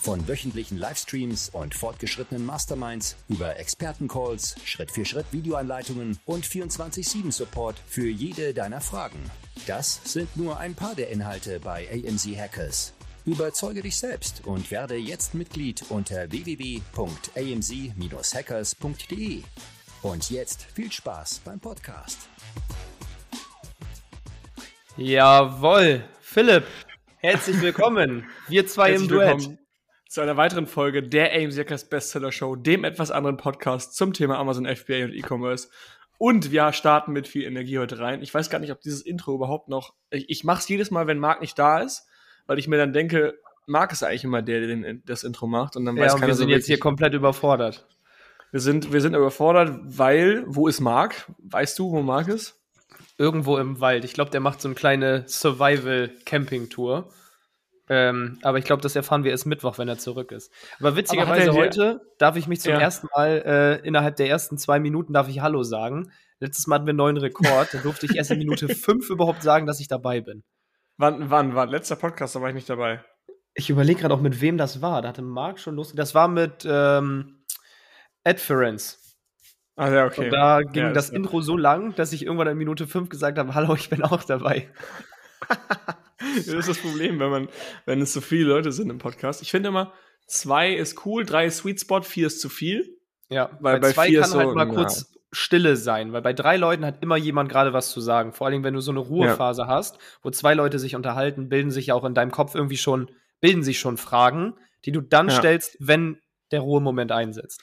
Von wöchentlichen Livestreams und fortgeschrittenen Masterminds über Expertencalls, Schritt-für-Schritt Videoanleitungen und 24-7-Support für jede deiner Fragen. Das sind nur ein paar der Inhalte bei AMZ Hackers. Überzeuge dich selbst und werde jetzt Mitglied unter www.amz-hackers.de. Und jetzt viel Spaß beim Podcast. Jawohl, Philipp, herzlich willkommen. Wir zwei Herzlich im Duett. willkommen zu einer weiteren Folge der AIM Hackers Bestseller Show, dem etwas anderen Podcast zum Thema Amazon FBA und E-Commerce. Und wir starten mit viel Energie heute rein. Ich weiß gar nicht, ob dieses Intro überhaupt noch. Ich, ich mache es jedes Mal, wenn Marc nicht da ist, weil ich mir dann denke, Marc ist eigentlich immer der, der den, das Intro macht. Und dann Ja, weiß und keiner wir sind so jetzt hier komplett überfordert. wir sind, wir sind überfordert, weil, wo ist Marc? Weißt du, wo Marc ist? Irgendwo im Wald. Ich glaube, der macht so eine kleine Survival-Camping-Tour. Ähm, aber ich glaube, das erfahren wir erst Mittwoch, wenn er zurück ist. Aber witzigerweise Aber er heute darf ich mich zum Ja. ersten Mal äh, innerhalb der ersten zwei Minuten darf ich Hallo sagen. Letztes Mal hatten wir einen neuen Rekord. Da durfte ich erst in Minute fünf überhaupt sagen, dass ich dabei bin. Wann, wann, wann? Letzter Podcast, da war ich nicht dabei. Ich überlege gerade auch, mit wem das war. Da hatte Marc schon Lust. Das war mit ähm, Adference. Ah, ja, okay. Und da ging Ja, das ist- Intro so lang, dass ich irgendwann in Minute 5 gesagt habe, hallo, ich bin auch dabei. Das ist das Problem, wenn man, wenn es so viele Leute sind im Podcast. Ich finde immer, zwei ist cool, drei ist Sweet Spot, vier ist zu viel. Ja, Weil bei bei zwei vier kann halt so, mal na. kurz Stille sein, weil bei drei Leuten hat immer jemand gerade was zu sagen. Vor allem, wenn du so eine Ruhephase hast, wo zwei Leute sich unterhalten, bilden sich ja auch in deinem Kopf irgendwie schon, bilden sich schon Fragen, die du dann Ja. stellst, wenn der Ruhemoment einsetzt.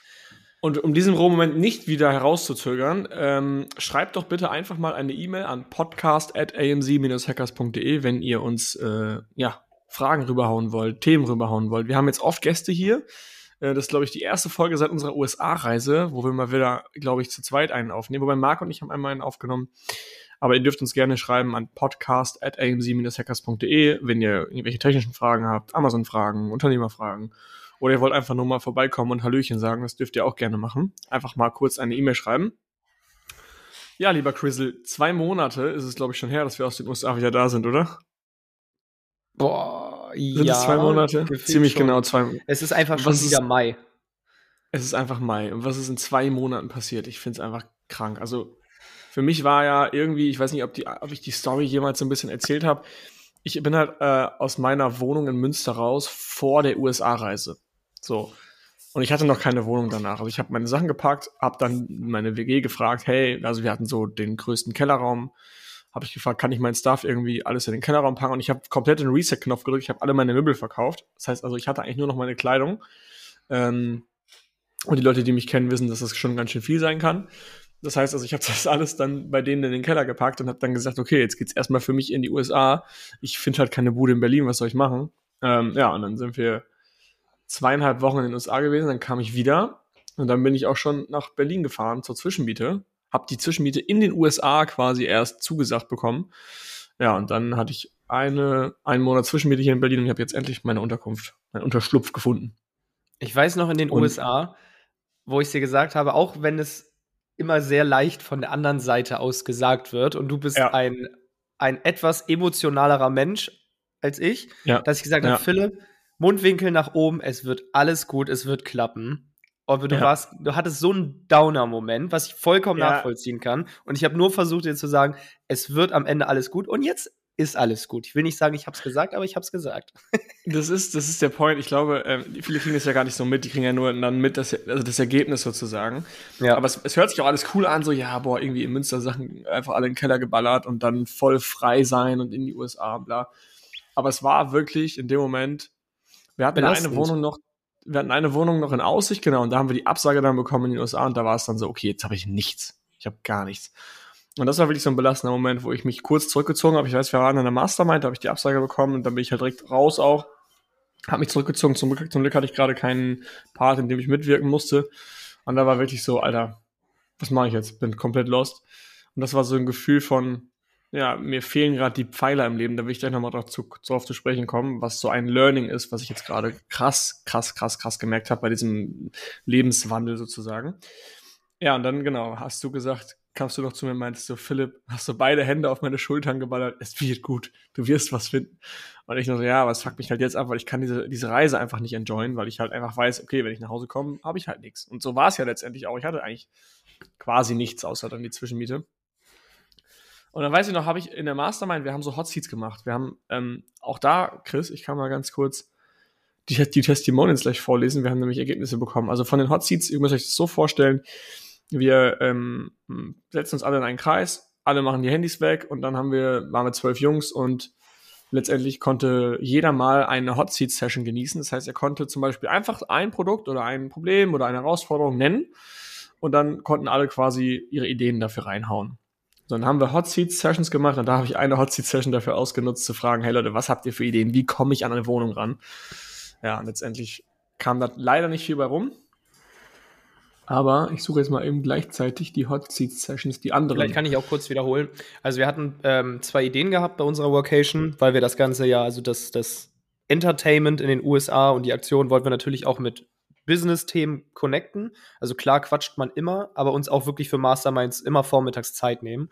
Und um diesen Rohmoment nicht wieder herauszuzögern, ähm, schreibt doch bitte einfach mal eine E-Mail an podcast.amz-hackers.de, wenn ihr uns äh, ja, Fragen rüberhauen wollt, Themen rüberhauen wollt. Wir haben jetzt oft Gäste hier. Äh, das ist, glaube ich, die erste Folge seit unserer USA-Reise, wo wir mal wieder, glaube ich, zu zweit einen aufnehmen. Wobei Marc und ich haben einmal einen aufgenommen. Aber ihr dürft uns gerne schreiben an podcast.amz-hackers.de, wenn ihr irgendwelche technischen Fragen habt, Amazon-Fragen, Unternehmerfragen. Oder ihr wollt einfach nur mal vorbeikommen und Hallöchen sagen, das dürft ihr auch gerne machen. Einfach mal kurz eine E-Mail schreiben. Ja, lieber Crizzle, zwei Monate ist es, glaube ich, schon her, dass wir aus den USA wieder da sind, oder? Boah, Sind es zwei Monate? Ziemlich schon. genau zwei. Es ist einfach Was schon ist- wieder Mai. Es ist einfach Mai. Und was ist in zwei Monaten passiert? Ich finde es einfach krank. Also für mich war ja irgendwie, ich weiß nicht, ob, die, ob ich die Story jemals so ein bisschen erzählt habe. Ich bin halt äh, aus meiner Wohnung in Münster raus vor der USA-Reise. So. Und ich hatte noch keine Wohnung danach. Also ich habe meine Sachen gepackt, habe dann meine WG gefragt, hey, also wir hatten so den größten Kellerraum, habe ich gefragt, kann ich mein Stuff irgendwie alles in den Kellerraum packen? Und ich habe komplett den Reset-Knopf gedrückt, ich habe alle meine Möbel verkauft. Das heißt also, ich hatte eigentlich nur noch meine Kleidung. Ähm, und die Leute, die mich kennen, wissen, dass das schon ganz schön viel sein kann. Das heißt also, ich habe das alles dann bei denen in den Keller gepackt und habe dann gesagt, okay, jetzt geht's erstmal für mich in die USA. Ich finde halt keine Bude in Berlin, was soll ich machen? Ähm, ja, und dann sind wir zweieinhalb Wochen in den USA gewesen, dann kam ich wieder und dann bin ich auch schon nach Berlin gefahren zur Zwischenmiete. Hab die Zwischenmiete in den USA quasi erst zugesagt bekommen. Ja, und dann hatte ich eine, einen Monat Zwischenmiete hier in Berlin und ich habe jetzt endlich meine Unterkunft, meinen Unterschlupf gefunden. Ich weiß noch in den Und- USA, wo ich dir gesagt habe, auch wenn es immer sehr leicht von der anderen Seite aus gesagt wird und du bist Ja. ein, ein etwas emotionalerer Mensch als ich, Ja. dass ich gesagt Ja. habe, Philipp, Mundwinkel nach oben, es wird alles gut, es wird klappen. Aber du Ja. warst, du hattest so einen Downer-Moment, was ich vollkommen Ja. nachvollziehen kann. Und ich habe nur versucht, dir zu sagen, es wird am Ende alles gut. Und jetzt ist alles gut. Ich will nicht sagen, ich habe es gesagt, aber ich habe es gesagt. Das ist, das ist der Point. Ich glaube, ähm, viele kriegen das ja gar nicht so mit. Die kriegen ja nur dann mit, das, also das Ergebnis sozusagen. Ja. Aber es, es hört sich auch alles cool an, so, ja, boah, irgendwie in Münster Sachen einfach alle in den Keller geballert und dann voll frei sein und in die USA, bla. Aber es war wirklich in dem Moment, wir hatten Belastend. eine Wohnung noch, wir hatten eine Wohnung noch in Aussicht, genau, und da haben wir die Absage dann bekommen in den USA und da war es dann so, okay, jetzt habe ich nichts. Ich habe gar nichts. Und das war wirklich so ein belastender Moment, wo ich mich kurz zurückgezogen habe. Ich weiß, wir waren in einer Mastermind, da habe ich die Absage bekommen und dann bin ich halt direkt raus auch. Habe mich zurückgezogen. Zum Glück, zum Glück hatte ich gerade keinen Part, in dem ich mitwirken musste. Und da war wirklich so, Alter, was mache ich jetzt? Bin komplett lost. Und das war so ein Gefühl von, ja, mir fehlen gerade die Pfeiler im Leben, da will ich gleich nochmal drauf zu, drauf zu sprechen kommen, was so ein Learning ist, was ich jetzt gerade krass, krass, krass, krass gemerkt habe bei diesem Lebenswandel sozusagen. Ja, und dann, genau, hast du gesagt, kamst du noch zu mir und meintest so, Philipp, hast du beide Hände auf meine Schultern geballert, es wird gut, du wirst was finden. Und ich nur so, ja, aber es fuckt mich halt jetzt ab, weil ich kann diese, diese Reise einfach nicht enjoyen, weil ich halt einfach weiß, okay, wenn ich nach Hause komme, habe ich halt nichts. Und so war es ja letztendlich auch. Ich hatte eigentlich quasi nichts, außer dann die Zwischenmiete. Und dann weiß ich noch, habe ich in der Mastermind, wir haben so Hot Seats gemacht. Wir haben ähm, auch da, Chris, ich kann mal ganz kurz die, die Testimonials gleich vorlesen. Wir haben nämlich Ergebnisse bekommen. Also von den Hot Seats, ihr müsst euch das so vorstellen, wir ähm, setzen uns alle in einen Kreis, alle machen die Handys weg und dann haben wir, waren wir zwölf Jungs und letztendlich konnte jeder mal eine Hot Seat Session genießen. Das heißt, er konnte zum Beispiel einfach ein Produkt oder ein Problem oder eine Herausforderung nennen und dann konnten alle quasi ihre Ideen dafür reinhauen. So, dann haben wir Hot Seat Sessions gemacht und da habe ich eine Hot Seat Session dafür ausgenutzt, zu fragen, hey Leute, was habt ihr für Ideen? Wie komme ich an eine Wohnung ran? Ja, und letztendlich kam da leider nicht viel bei rum. Aber ich suche jetzt mal eben gleichzeitig die Hot Seat Sessions, die anderen. Vielleicht kann ich auch kurz wiederholen. Also wir hatten ähm, zwei Ideen gehabt bei unserer Workation, weil wir das Ganze ja, also das, das Entertainment in den USA und die Aktion wollten wir natürlich auch mit Business-Themen connecten. Also klar quatscht man immer, aber uns auch wirklich für Masterminds immer vormittags Zeit nehmen.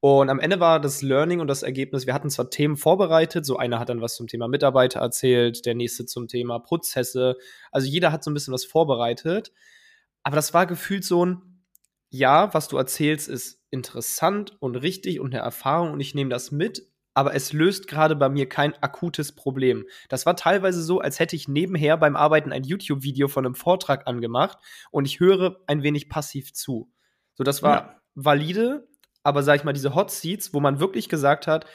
Und am Ende war das Learning und das Ergebnis, wir hatten zwar Themen vorbereitet, so einer hat dann was zum Thema Mitarbeiter erzählt, der nächste zum Thema Prozesse. Also jeder hat so ein bisschen was vorbereitet. Aber das war gefühlt so ein, ja, was du erzählst, ist interessant und richtig und eine Erfahrung und ich nehme das mit, aber es löst gerade bei mir kein akutes Problem. Das war teilweise so, als hätte ich nebenher beim Arbeiten ein YouTube-Video von einem Vortrag angemacht und ich höre ein wenig passiv zu. So, das war ja. valide, aber sag ich mal, diese Hot Seats, wo man wirklich gesagt hat,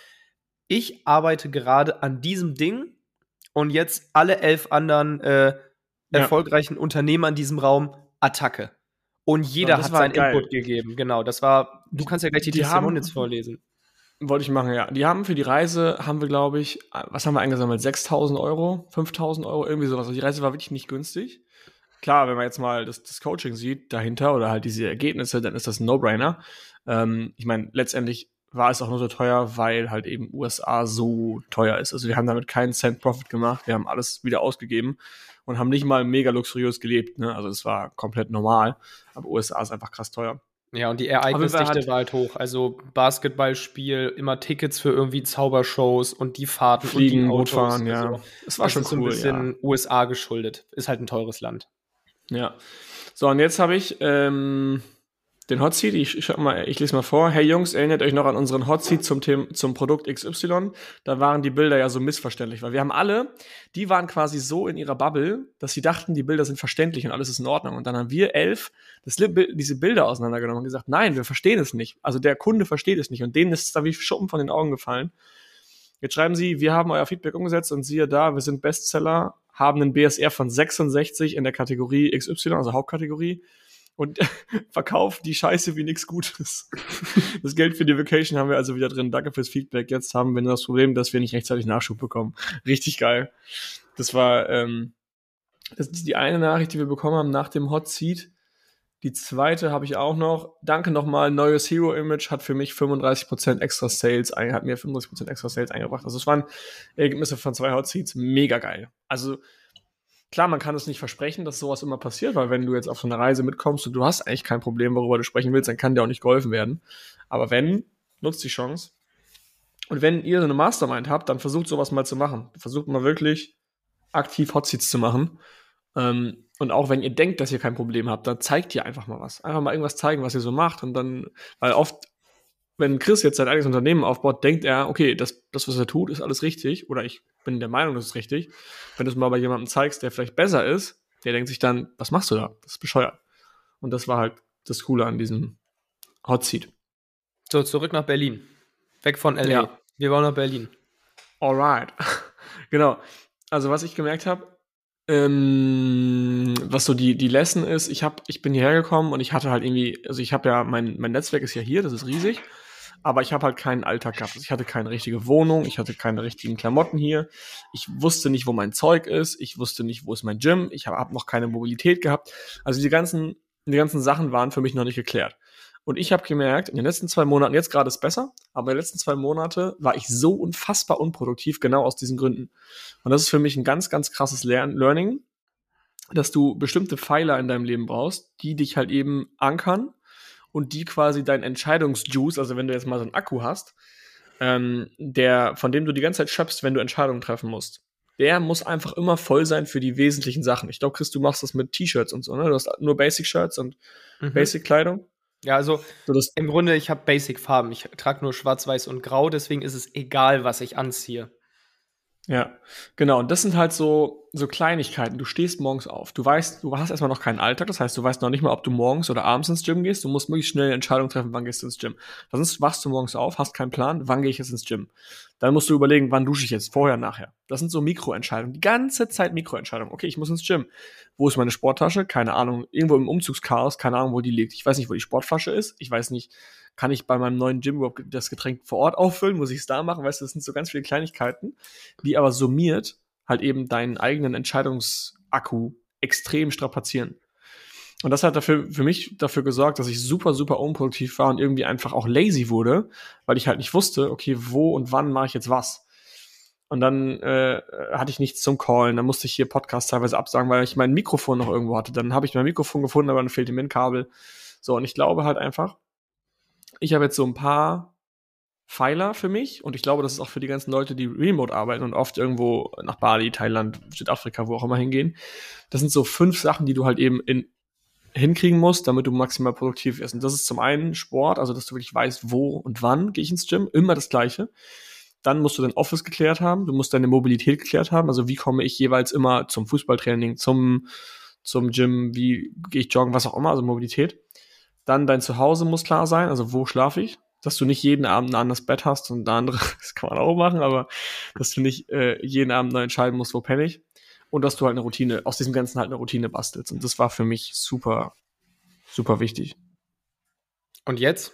ich arbeite gerade an diesem Ding und jetzt alle elf anderen äh, erfolgreichen ja. Unternehmer in diesem Raum Attacke. Und jeder hat seinen geil. Input gegeben. Genau, das war, du kannst ja gleich die, die Testimonials vorlesen. Wollte ich machen, ja. Die haben für die Reise, haben wir, glaube ich, was haben wir eingesammelt? 6000 Euro, 5000 Euro, irgendwie sowas. Also die Reise war wirklich nicht günstig. Klar, wenn man jetzt mal das, das Coaching sieht dahinter oder halt diese Ergebnisse, dann ist das ein No-Brainer. Ähm, ich meine, letztendlich war es auch nur so teuer, weil halt eben USA so teuer ist. Also wir haben damit keinen Cent Profit gemacht. Wir haben alles wieder ausgegeben und haben nicht mal mega luxuriös gelebt. Ne? Also es war komplett normal. Aber USA ist einfach krass teuer. Ja, und die Ereignisdichte war halt hoch. Also Basketballspiel, immer Tickets für irgendwie Zaubershows und die Fahrten Fliegen, und die Autos. Fahren, ja. So. Das war das schon ist cool, so ein bisschen ja. USA geschuldet. Ist halt ein teures Land. Ja. So, und jetzt habe ich ähm, den Hot Seat. Ich, ich, mal, ich lese mal vor. Hey Jungs, erinnert euch noch an unseren Hot Seat zum, Thema, zum Produkt XY. Da waren die Bilder ja so missverständlich, weil wir haben alle, die waren quasi so in ihrer Bubble, dass sie dachten, die Bilder sind verständlich und alles ist in Ordnung. Und dann haben wir elf das, diese Bilder auseinandergenommen und gesagt, nein, wir verstehen es nicht. Also der Kunde versteht es nicht. Und denen ist es da wie Schuppen von den Augen gefallen. Jetzt schreiben sie, wir haben euer Feedback umgesetzt und siehe da, wir sind Bestseller, haben einen BSR von 66 in der Kategorie XY, also Hauptkategorie und verkaufen die Scheiße wie nichts Gutes. Das Geld für die Vacation haben wir also wieder drin. Danke fürs Feedback. Jetzt haben wir nur das Problem, dass wir nicht rechtzeitig Nachschub bekommen. Richtig geil. Das war ähm, das ist die eine Nachricht, die wir bekommen haben nach dem Hot Seat. Die zweite habe ich auch noch. Danke nochmal. Neues Hero Image hat für mich 35% extra Sales, hat mir 35% extra Sales eingebracht. Also es waren Ergebnisse von zwei Hot Seats. Mega geil. Also Klar, man kann es nicht versprechen, dass sowas immer passiert, weil wenn du jetzt auf so eine Reise mitkommst und du hast eigentlich kein Problem, worüber du sprechen willst, dann kann dir auch nicht geholfen werden. Aber wenn, nutzt die Chance. Und wenn ihr so eine Mastermind habt, dann versucht sowas mal zu machen. Versucht mal wirklich aktiv Hotseats zu machen. Ähm, und auch wenn ihr denkt, dass ihr kein Problem habt, dann zeigt ihr einfach mal was. Einfach mal irgendwas zeigen, was ihr so macht. Und dann, weil oft wenn Chris jetzt sein eigenes Unternehmen aufbaut, denkt er, okay, das, das, was er tut, ist alles richtig, oder ich bin der Meinung, das ist richtig. Wenn du es mal bei jemandem zeigst, der vielleicht besser ist, der denkt sich dann, was machst du da? Das ist bescheuert. Und das war halt das Coole an diesem Hot Seat. So, zurück nach Berlin. Weg von LA. Ja. Wir wollen nach Berlin. Alright. genau. Also, was ich gemerkt habe, ähm, was so die, die Lesson ist, ich, hab, ich bin hierher gekommen und ich hatte halt irgendwie, also ich habe ja, mein, mein Netzwerk ist ja hier, das ist riesig aber ich habe halt keinen Alltag gehabt. Ich hatte keine richtige Wohnung, ich hatte keine richtigen Klamotten hier. Ich wusste nicht, wo mein Zeug ist, ich wusste nicht, wo ist mein Gym, ich habe hab noch keine Mobilität gehabt. Also die ganzen, die ganzen Sachen waren für mich noch nicht geklärt. Und ich habe gemerkt, in den letzten zwei Monaten, jetzt gerade ist besser, aber in den letzten zwei Monate war ich so unfassbar unproduktiv, genau aus diesen Gründen. Und das ist für mich ein ganz, ganz krasses Lern Learning, dass du bestimmte Pfeiler in deinem Leben brauchst, die dich halt eben ankern und die quasi dein Entscheidungsjuice, also wenn du jetzt mal so einen Akku hast, ähm, der, von dem du die ganze Zeit schöpfst, wenn du Entscheidungen treffen musst. Der muss einfach immer voll sein für die wesentlichen Sachen. Ich glaube, Chris, du machst das mit T-Shirts und so, ne? Du hast nur Basic-Shirts und mhm. Basic-Kleidung. Ja, also so, im Grunde, ich habe Basic-Farben. Ich trage nur schwarz, weiß und grau, deswegen ist es egal, was ich anziehe. Ja, genau. Und das sind halt so, so Kleinigkeiten. Du stehst morgens auf. Du weißt, du hast erstmal noch keinen Alltag. Das heißt, du weißt noch nicht mal, ob du morgens oder abends ins Gym gehst. Du musst möglichst schnell eine Entscheidung treffen, wann gehst du ins Gym. Sonst wachst du morgens auf, hast keinen Plan, wann gehe ich jetzt ins Gym. Dann musst du überlegen, wann dusche ich jetzt, vorher, nachher. Das sind so Mikroentscheidungen. Die ganze Zeit Mikroentscheidungen. Okay, ich muss ins Gym. Wo ist meine Sporttasche? Keine Ahnung. Irgendwo im Umzugschaos. Keine Ahnung, wo die liegt. Ich weiß nicht, wo die Sportflasche ist. Ich weiß nicht, kann ich bei meinem neuen Gym überhaupt das Getränk vor Ort auffüllen? Muss ich es da machen? Weißt du, das sind so ganz viele Kleinigkeiten, die aber summiert halt eben deinen eigenen Entscheidungsakku extrem strapazieren. Und das hat dafür, für mich dafür gesorgt, dass ich super, super unproduktiv war und irgendwie einfach auch lazy wurde, weil ich halt nicht wusste, okay, wo und wann mache ich jetzt was. Und dann äh, hatte ich nichts zum Callen, dann musste ich hier Podcast teilweise absagen, weil ich mein Mikrofon noch irgendwo hatte. Dann habe ich mein Mikrofon gefunden, aber dann fehlte mir ein Kabel. So, und ich glaube halt einfach, ich habe jetzt so ein paar Pfeiler für mich und ich glaube, das ist auch für die ganzen Leute, die remote arbeiten und oft irgendwo nach Bali, Thailand, Südafrika, wo auch immer hingehen. Das sind so fünf Sachen, die du halt eben in, hinkriegen musst, damit du maximal produktiv wirst. Und das ist zum einen Sport, also dass du wirklich weißt, wo und wann gehe ich ins Gym, immer das Gleiche. Dann musst du dein Office geklärt haben, du musst deine Mobilität geklärt haben, also wie komme ich jeweils immer zum Fußballtraining, zum, zum Gym, wie gehe ich joggen, was auch immer, also Mobilität. Dann dein Zuhause muss klar sein, also wo schlafe ich, dass du nicht jeden Abend ein anderes Bett hast und da andere, das kann man auch machen, aber dass du nicht äh, jeden Abend neu entscheiden musst, wo penne ich. Und dass du halt eine Routine, aus diesem Ganzen halt eine Routine bastelst. Und das war für mich super, super wichtig. Und jetzt?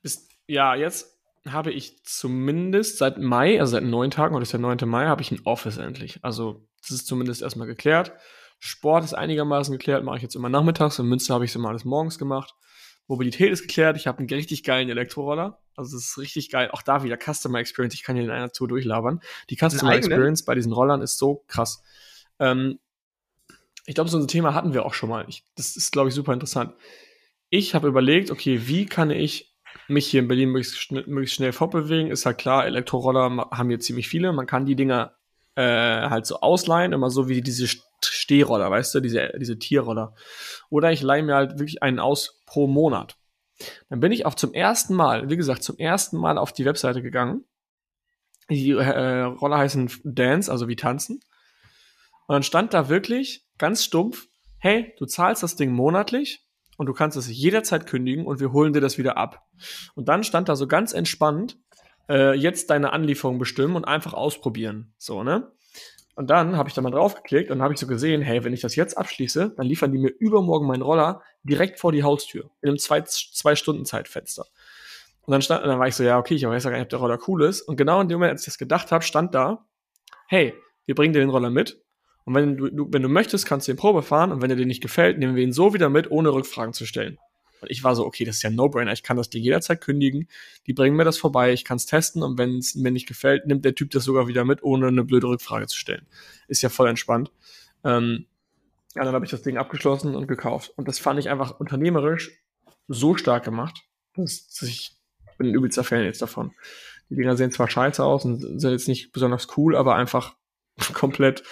Bis, ja, jetzt habe ich zumindest seit Mai, also seit neun Tagen, oder ist der 9. Mai, habe ich ein Office endlich. Also, das ist zumindest erstmal geklärt. Sport ist einigermaßen geklärt, mache ich jetzt immer nachmittags. In Münster habe ich es immer alles morgens gemacht. Mobilität ist geklärt. Ich habe einen richtig geilen Elektroroller. Also es ist richtig geil. Auch da wieder Customer Experience. Ich kann hier in einer Tour durchlabern. Die Customer Experience bei diesen Rollern ist so krass. Ähm, ich glaube, so ein Thema hatten wir auch schon mal. Ich, das ist, glaube ich, super interessant. Ich habe überlegt, okay, wie kann ich mich hier in Berlin möglichst, schn möglichst schnell fortbewegen? Ist halt klar, Elektroroller haben hier ziemlich viele. Man kann die Dinger äh, halt so ausleihen, immer so wie diese Stehroller, weißt du, diese, diese Tierroller. Oder ich leihe mir halt wirklich einen aus pro Monat. Dann bin ich auch zum ersten Mal, wie gesagt, zum ersten Mal auf die Webseite gegangen. Die äh, Roller heißen Dance, also wie tanzen. Und dann stand da wirklich ganz stumpf, hey, du zahlst das Ding monatlich und du kannst es jederzeit kündigen und wir holen dir das wieder ab. Und dann stand da so ganz entspannt, äh, jetzt deine Anlieferung bestimmen und einfach ausprobieren. So, ne? Und dann habe ich da mal draufgeklickt und habe ich so gesehen, hey, wenn ich das jetzt abschließe, dann liefern die mir übermorgen meinen Roller direkt vor die Haustür in einem zwei, zwei Stunden Zeitfenster. Und dann stand, dann war ich so, ja, okay, ich weiß ja gar nicht, ob der Roller cool ist. Und genau in dem Moment, als ich das gedacht habe, stand da, hey, wir bringen dir den Roller mit. Und wenn du, du, wenn du möchtest, kannst du den Probe fahren. Und wenn er dir nicht gefällt, nehmen wir ihn so wieder mit, ohne Rückfragen zu stellen. Und ich war so, okay, das ist ja ein No-Brainer. Ich kann das dir jederzeit kündigen. Die bringen mir das vorbei. Ich kann es testen. Und wenn es mir nicht gefällt, nimmt der Typ das sogar wieder mit, ohne eine blöde Rückfrage zu stellen. Ist ja voll entspannt. Ähm, ja, dann habe ich das Ding abgeschlossen und gekauft. Und das fand ich einfach unternehmerisch so stark gemacht, dass, ich bin ein übelster Fan jetzt davon. Die Dinger sehen zwar scheiße aus und sind jetzt nicht besonders cool, aber einfach komplett.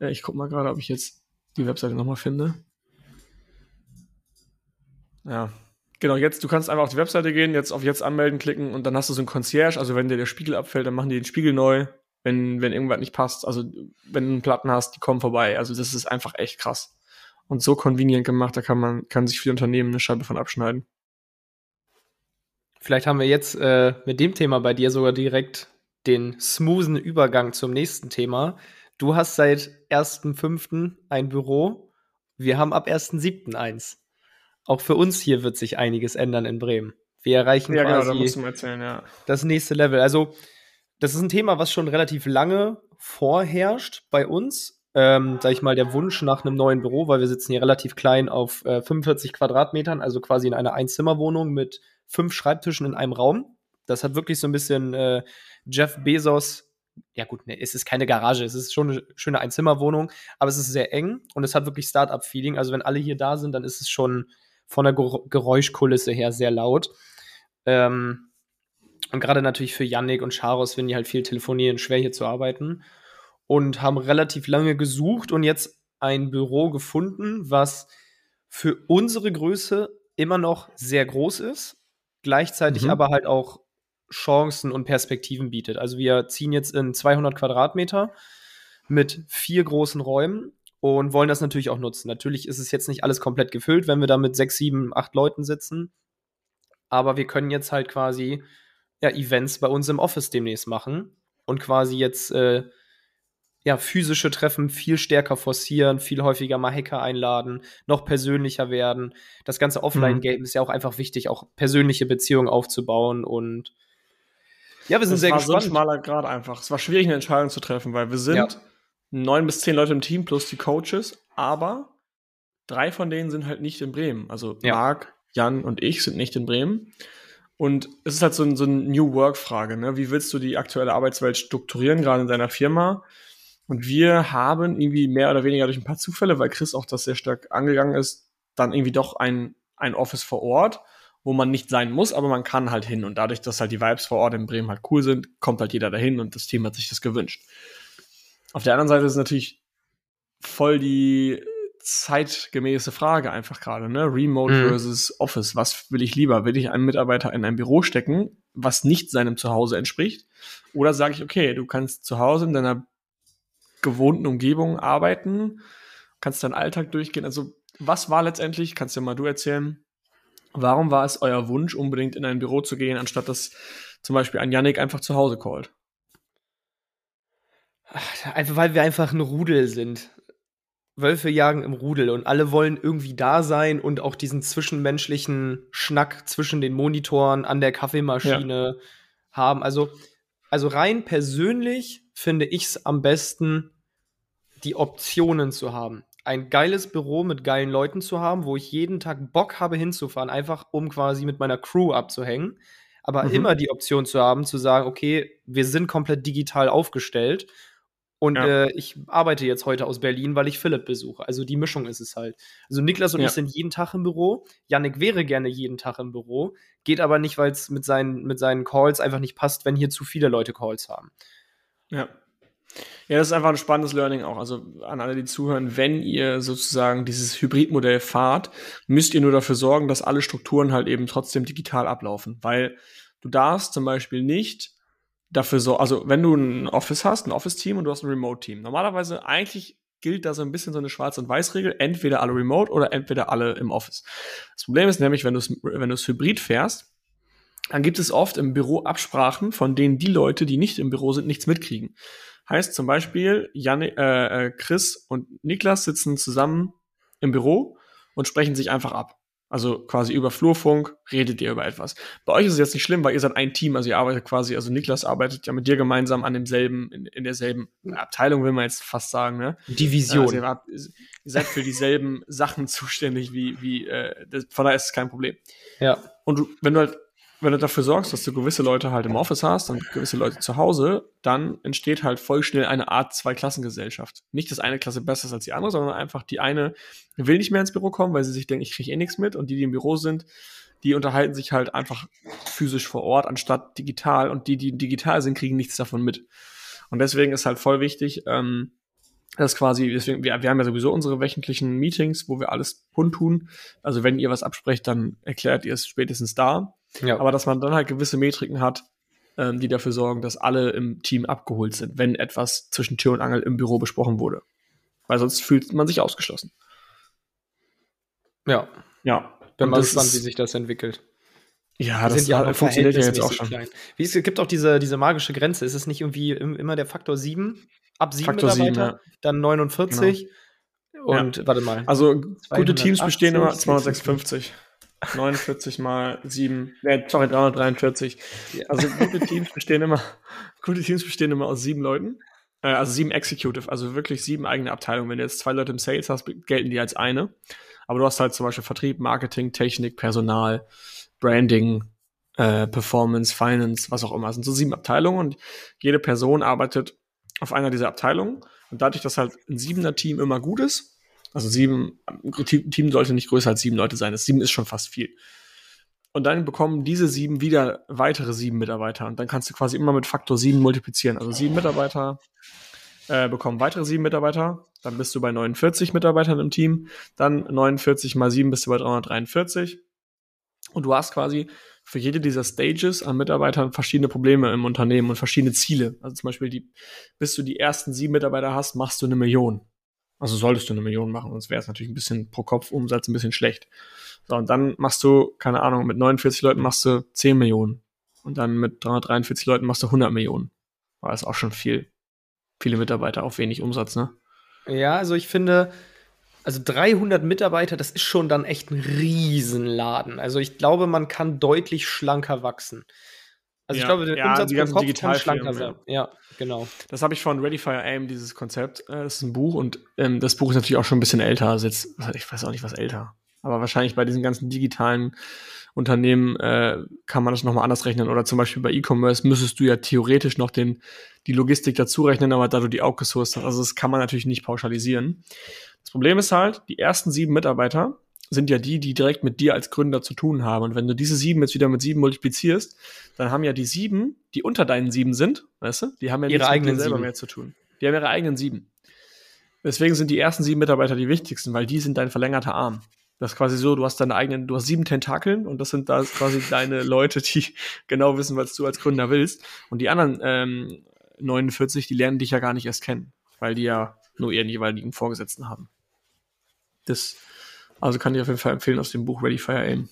Äh, ich guck mal gerade, ob ich jetzt die Webseite nochmal finde. Ja. Genau, jetzt, du kannst einfach auf die Webseite gehen, jetzt auf Jetzt anmelden klicken und dann hast du so ein Concierge. Also wenn dir der Spiegel abfällt, dann machen die den Spiegel neu. Wenn, wenn irgendwas nicht passt, also wenn du Platten hast, die kommen vorbei. Also das ist einfach echt krass. Und so convenient gemacht, da kann man, kann sich für Unternehmen eine Scheibe von abschneiden. Vielleicht haben wir jetzt äh, mit dem Thema bei dir sogar direkt den smoothen Übergang zum nächsten Thema. Du hast seit 1.5. ein Büro. Wir haben ab 1.7. eins auch für uns hier wird sich einiges ändern in Bremen. Wir erreichen ja, quasi genau, da erzählen, ja. das nächste Level. Also, das ist ein Thema, was schon relativ lange vorherrscht bei uns. ähm, sag ich mal, der Wunsch nach einem neuen Büro, weil wir sitzen hier relativ klein auf äh, 45 Quadratmetern, also quasi in einer Einzimmerwohnung mit fünf Schreibtischen in einem Raum. Das hat wirklich so ein bisschen äh, Jeff Bezos ja gut, ne, es ist keine Garage, es ist schon eine schöne Einzimmerwohnung, aber es ist sehr eng und es hat wirklich Start-up-Feeling. Also wenn alle hier da sind, dann ist es schon von der Geräuschkulisse her sehr laut. Ähm, und gerade natürlich für Yannick und Charos, wenn die halt viel telefonieren, schwer hier zu arbeiten. Und haben relativ lange gesucht und jetzt ein Büro gefunden, was für unsere Größe immer noch sehr groß ist, gleichzeitig mhm. aber halt auch Chancen und Perspektiven bietet. Also wir ziehen jetzt in 200 Quadratmeter mit vier großen Räumen und wollen das natürlich auch nutzen. Natürlich ist es jetzt nicht alles komplett gefüllt, wenn wir da mit sechs, sieben, acht Leuten sitzen. Aber wir können jetzt halt quasi ja, Events bei uns im Office demnächst machen und quasi jetzt äh, ja, physische Treffen viel stärker forcieren, viel häufiger mal Hacker einladen, noch persönlicher werden. Das ganze Offline-Game mhm. ist ja auch einfach wichtig, auch persönliche Beziehungen aufzubauen und ja, wir sind das sehr war gespannt. so ein schmaler Grad einfach. Es war schwierig, eine Entscheidung zu treffen, weil wir sind ja. Neun bis zehn Leute im Team plus die Coaches, aber drei von denen sind halt nicht in Bremen. Also ja. Marc, Jan und ich sind nicht in Bremen. Und es ist halt so, ein, so eine New Work-Frage. Ne? Wie willst du die aktuelle Arbeitswelt strukturieren, gerade in deiner Firma? Und wir haben irgendwie mehr oder weniger durch ein paar Zufälle, weil Chris auch das sehr stark angegangen ist, dann irgendwie doch ein, ein Office vor Ort wo man nicht sein muss, aber man kann halt hin. Und dadurch, dass halt die Vibes vor Ort in Bremen halt cool sind, kommt halt jeder dahin und das Team hat sich das gewünscht. Auf der anderen Seite ist es natürlich voll die zeitgemäße Frage einfach gerade, ne? Remote mhm. versus Office. Was will ich lieber? Will ich einen Mitarbeiter in ein Büro stecken, was nicht seinem Zuhause entspricht? Oder sage ich, okay, du kannst zu Hause in deiner gewohnten Umgebung arbeiten, kannst deinen Alltag durchgehen. Also, was war letztendlich, kannst du ja mal du erzählen, Warum war es euer Wunsch, unbedingt in ein Büro zu gehen, anstatt dass zum Beispiel ein Yannick einfach zu Hause callt? Einfach weil wir einfach ein Rudel sind. Wölfe jagen im Rudel und alle wollen irgendwie da sein und auch diesen zwischenmenschlichen Schnack zwischen den Monitoren an der Kaffeemaschine ja. haben. Also, also rein persönlich finde ich es am besten, die Optionen zu haben ein geiles Büro mit geilen Leuten zu haben, wo ich jeden Tag Bock habe hinzufahren, einfach um quasi mit meiner Crew abzuhängen. Aber mhm. immer die Option zu haben, zu sagen, okay, wir sind komplett digital aufgestellt und ja. äh, ich arbeite jetzt heute aus Berlin, weil ich Philipp besuche. Also die Mischung ist es halt. Also Niklas und ja. ich sind jeden Tag im Büro. Yannick wäre gerne jeden Tag im Büro, geht aber nicht, weil es mit seinen, mit seinen Calls einfach nicht passt, wenn hier zu viele Leute Calls haben. Ja. Ja, das ist einfach ein spannendes Learning auch. Also an alle, die zuhören, wenn ihr sozusagen dieses Hybridmodell fahrt, müsst ihr nur dafür sorgen, dass alle Strukturen halt eben trotzdem digital ablaufen. Weil du darfst zum Beispiel nicht dafür so, also wenn du ein Office hast, ein Office-Team und du hast ein Remote-Team. Normalerweise eigentlich gilt da so ein bisschen so eine Schwarz- und Weiß-Regel, entweder alle remote oder entweder alle im Office. Das Problem ist nämlich, wenn du es wenn du es hybrid fährst, dann gibt es oft im Büro Absprachen, von denen die Leute, die nicht im Büro sind, nichts mitkriegen. Heißt zum Beispiel, Jan, äh, äh, Chris und Niklas sitzen zusammen im Büro und sprechen sich einfach ab. Also quasi über Flurfunk redet ihr über etwas. Bei euch ist es jetzt nicht schlimm, weil ihr seid ein Team, also ihr arbeitet quasi, also Niklas arbeitet ja mit dir gemeinsam an demselben, in, in derselben Abteilung, will man jetzt fast sagen, ne? Division. Also ihr, ihr, seid für dieselben Sachen zuständig wie, wie, äh, das, von daher ist es kein Problem. Ja. Und du, wenn du halt wenn du dafür sorgst, dass du gewisse Leute halt im Office hast und gewisse Leute zu Hause, dann entsteht halt voll schnell eine Art Zweiklassengesellschaft. Nicht, dass eine Klasse besser ist als die andere, sondern einfach die eine will nicht mehr ins Büro kommen, weil sie sich denkt, ich kriege eh nichts mit. Und die, die im Büro sind, die unterhalten sich halt einfach physisch vor Ort anstatt digital. Und die, die digital sind, kriegen nichts davon mit. Und deswegen ist halt voll wichtig, ähm, das quasi, deswegen, wir, wir haben ja sowieso unsere wöchentlichen Meetings, wo wir alles kundtun. Also wenn ihr was absprecht, dann erklärt ihr es spätestens da. Ja. Aber dass man dann halt gewisse Metriken hat, ähm, die dafür sorgen, dass alle im Team abgeholt sind, wenn etwas zwischen Tür und Angel im Büro besprochen wurde. Weil sonst fühlt man sich ausgeschlossen. Ja. Ja. Bin mal gespannt, wie sich das entwickelt. Ja, das ja funktioniert ja jetzt auch schon. Klein. Wie es gibt auch diese, diese magische Grenze. Ist es nicht irgendwie immer der Faktor 7? Ab 7 Faktor Mitarbeiter, 7, ja. dann 49 genau. und ja. warte mal. Also gute Teams bestehen immer 256. 49 mal 7, nee, sorry, 343. Ja. Also gute Teams bestehen immer, gute Teams bestehen immer aus sieben Leuten. Äh, also sieben Executive, also wirklich sieben eigene Abteilungen. Wenn du jetzt zwei Leute im Sales hast, gelten die als eine. Aber du hast halt zum Beispiel Vertrieb, Marketing, Technik, Personal, Branding, äh, Performance, Finance, was auch immer. Das sind so sieben Abteilungen und jede Person arbeitet auf einer dieser Abteilungen. Und dadurch, dass halt ein siebener Team immer gut ist, also sieben, Team sollte nicht größer als sieben Leute sein. Das sieben ist schon fast viel. Und dann bekommen diese sieben wieder weitere sieben Mitarbeiter. Und dann kannst du quasi immer mit Faktor sieben multiplizieren. Also sieben Mitarbeiter äh, bekommen weitere sieben Mitarbeiter. Dann bist du bei 49 Mitarbeitern im Team. Dann 49 mal sieben bist du bei 343. Und du hast quasi für jede dieser Stages an Mitarbeitern verschiedene Probleme im Unternehmen und verschiedene Ziele. Also zum Beispiel, die, bis du die ersten sieben Mitarbeiter hast, machst du eine Million. Also solltest du eine Million machen, sonst wäre es natürlich ein bisschen pro Kopf Umsatz ein bisschen schlecht. So, und dann machst du, keine Ahnung, mit 49 Leuten machst du 10 Millionen. Und dann mit 343 Leuten machst du 100 Millionen. War das auch schon viel. Viele Mitarbeiter auf wenig Umsatz, ne? Ja, also ich finde, also 300 Mitarbeiter, das ist schon dann echt ein Riesenladen. Also ich glaube, man kann deutlich schlanker wachsen. Also ja, ich glaube, der ja, Umsatz die ganzen Kopf kann schlanker sein. Ja, genau. Das habe ich von Ready Fire Aim, dieses Konzept. Äh, das ist ein Buch und ähm, das Buch ist natürlich auch schon ein bisschen älter. Also jetzt, ich weiß auch nicht, was älter. Aber wahrscheinlich bei diesen ganzen digitalen Unternehmen äh, kann man das nochmal anders rechnen. Oder zum Beispiel bei E-Commerce müsstest du ja theoretisch noch den, die Logistik dazu rechnen, aber da du die outgesourced hast, also das kann man natürlich nicht pauschalisieren. Das Problem ist halt, die ersten sieben Mitarbeiter sind ja die, die direkt mit dir als Gründer zu tun haben. Und wenn du diese sieben jetzt wieder mit sieben multiplizierst, dann haben ja die sieben, die unter deinen sieben sind, weißt du, die haben ja ihre eigenen selber sieben. mehr zu tun. Die haben ihre eigenen sieben. Deswegen sind die ersten sieben Mitarbeiter die wichtigsten, weil die sind dein verlängerter Arm. Das ist quasi so, du hast deine eigenen, du hast sieben Tentakeln und das sind da quasi deine Leute, die genau wissen, was du als Gründer willst. Und die anderen ähm, 49, die lernen dich ja gar nicht erst kennen, weil die ja nur ihren jeweiligen Vorgesetzten haben. Das, also kann ich auf jeden Fall empfehlen aus dem Buch Ready Fire Aim.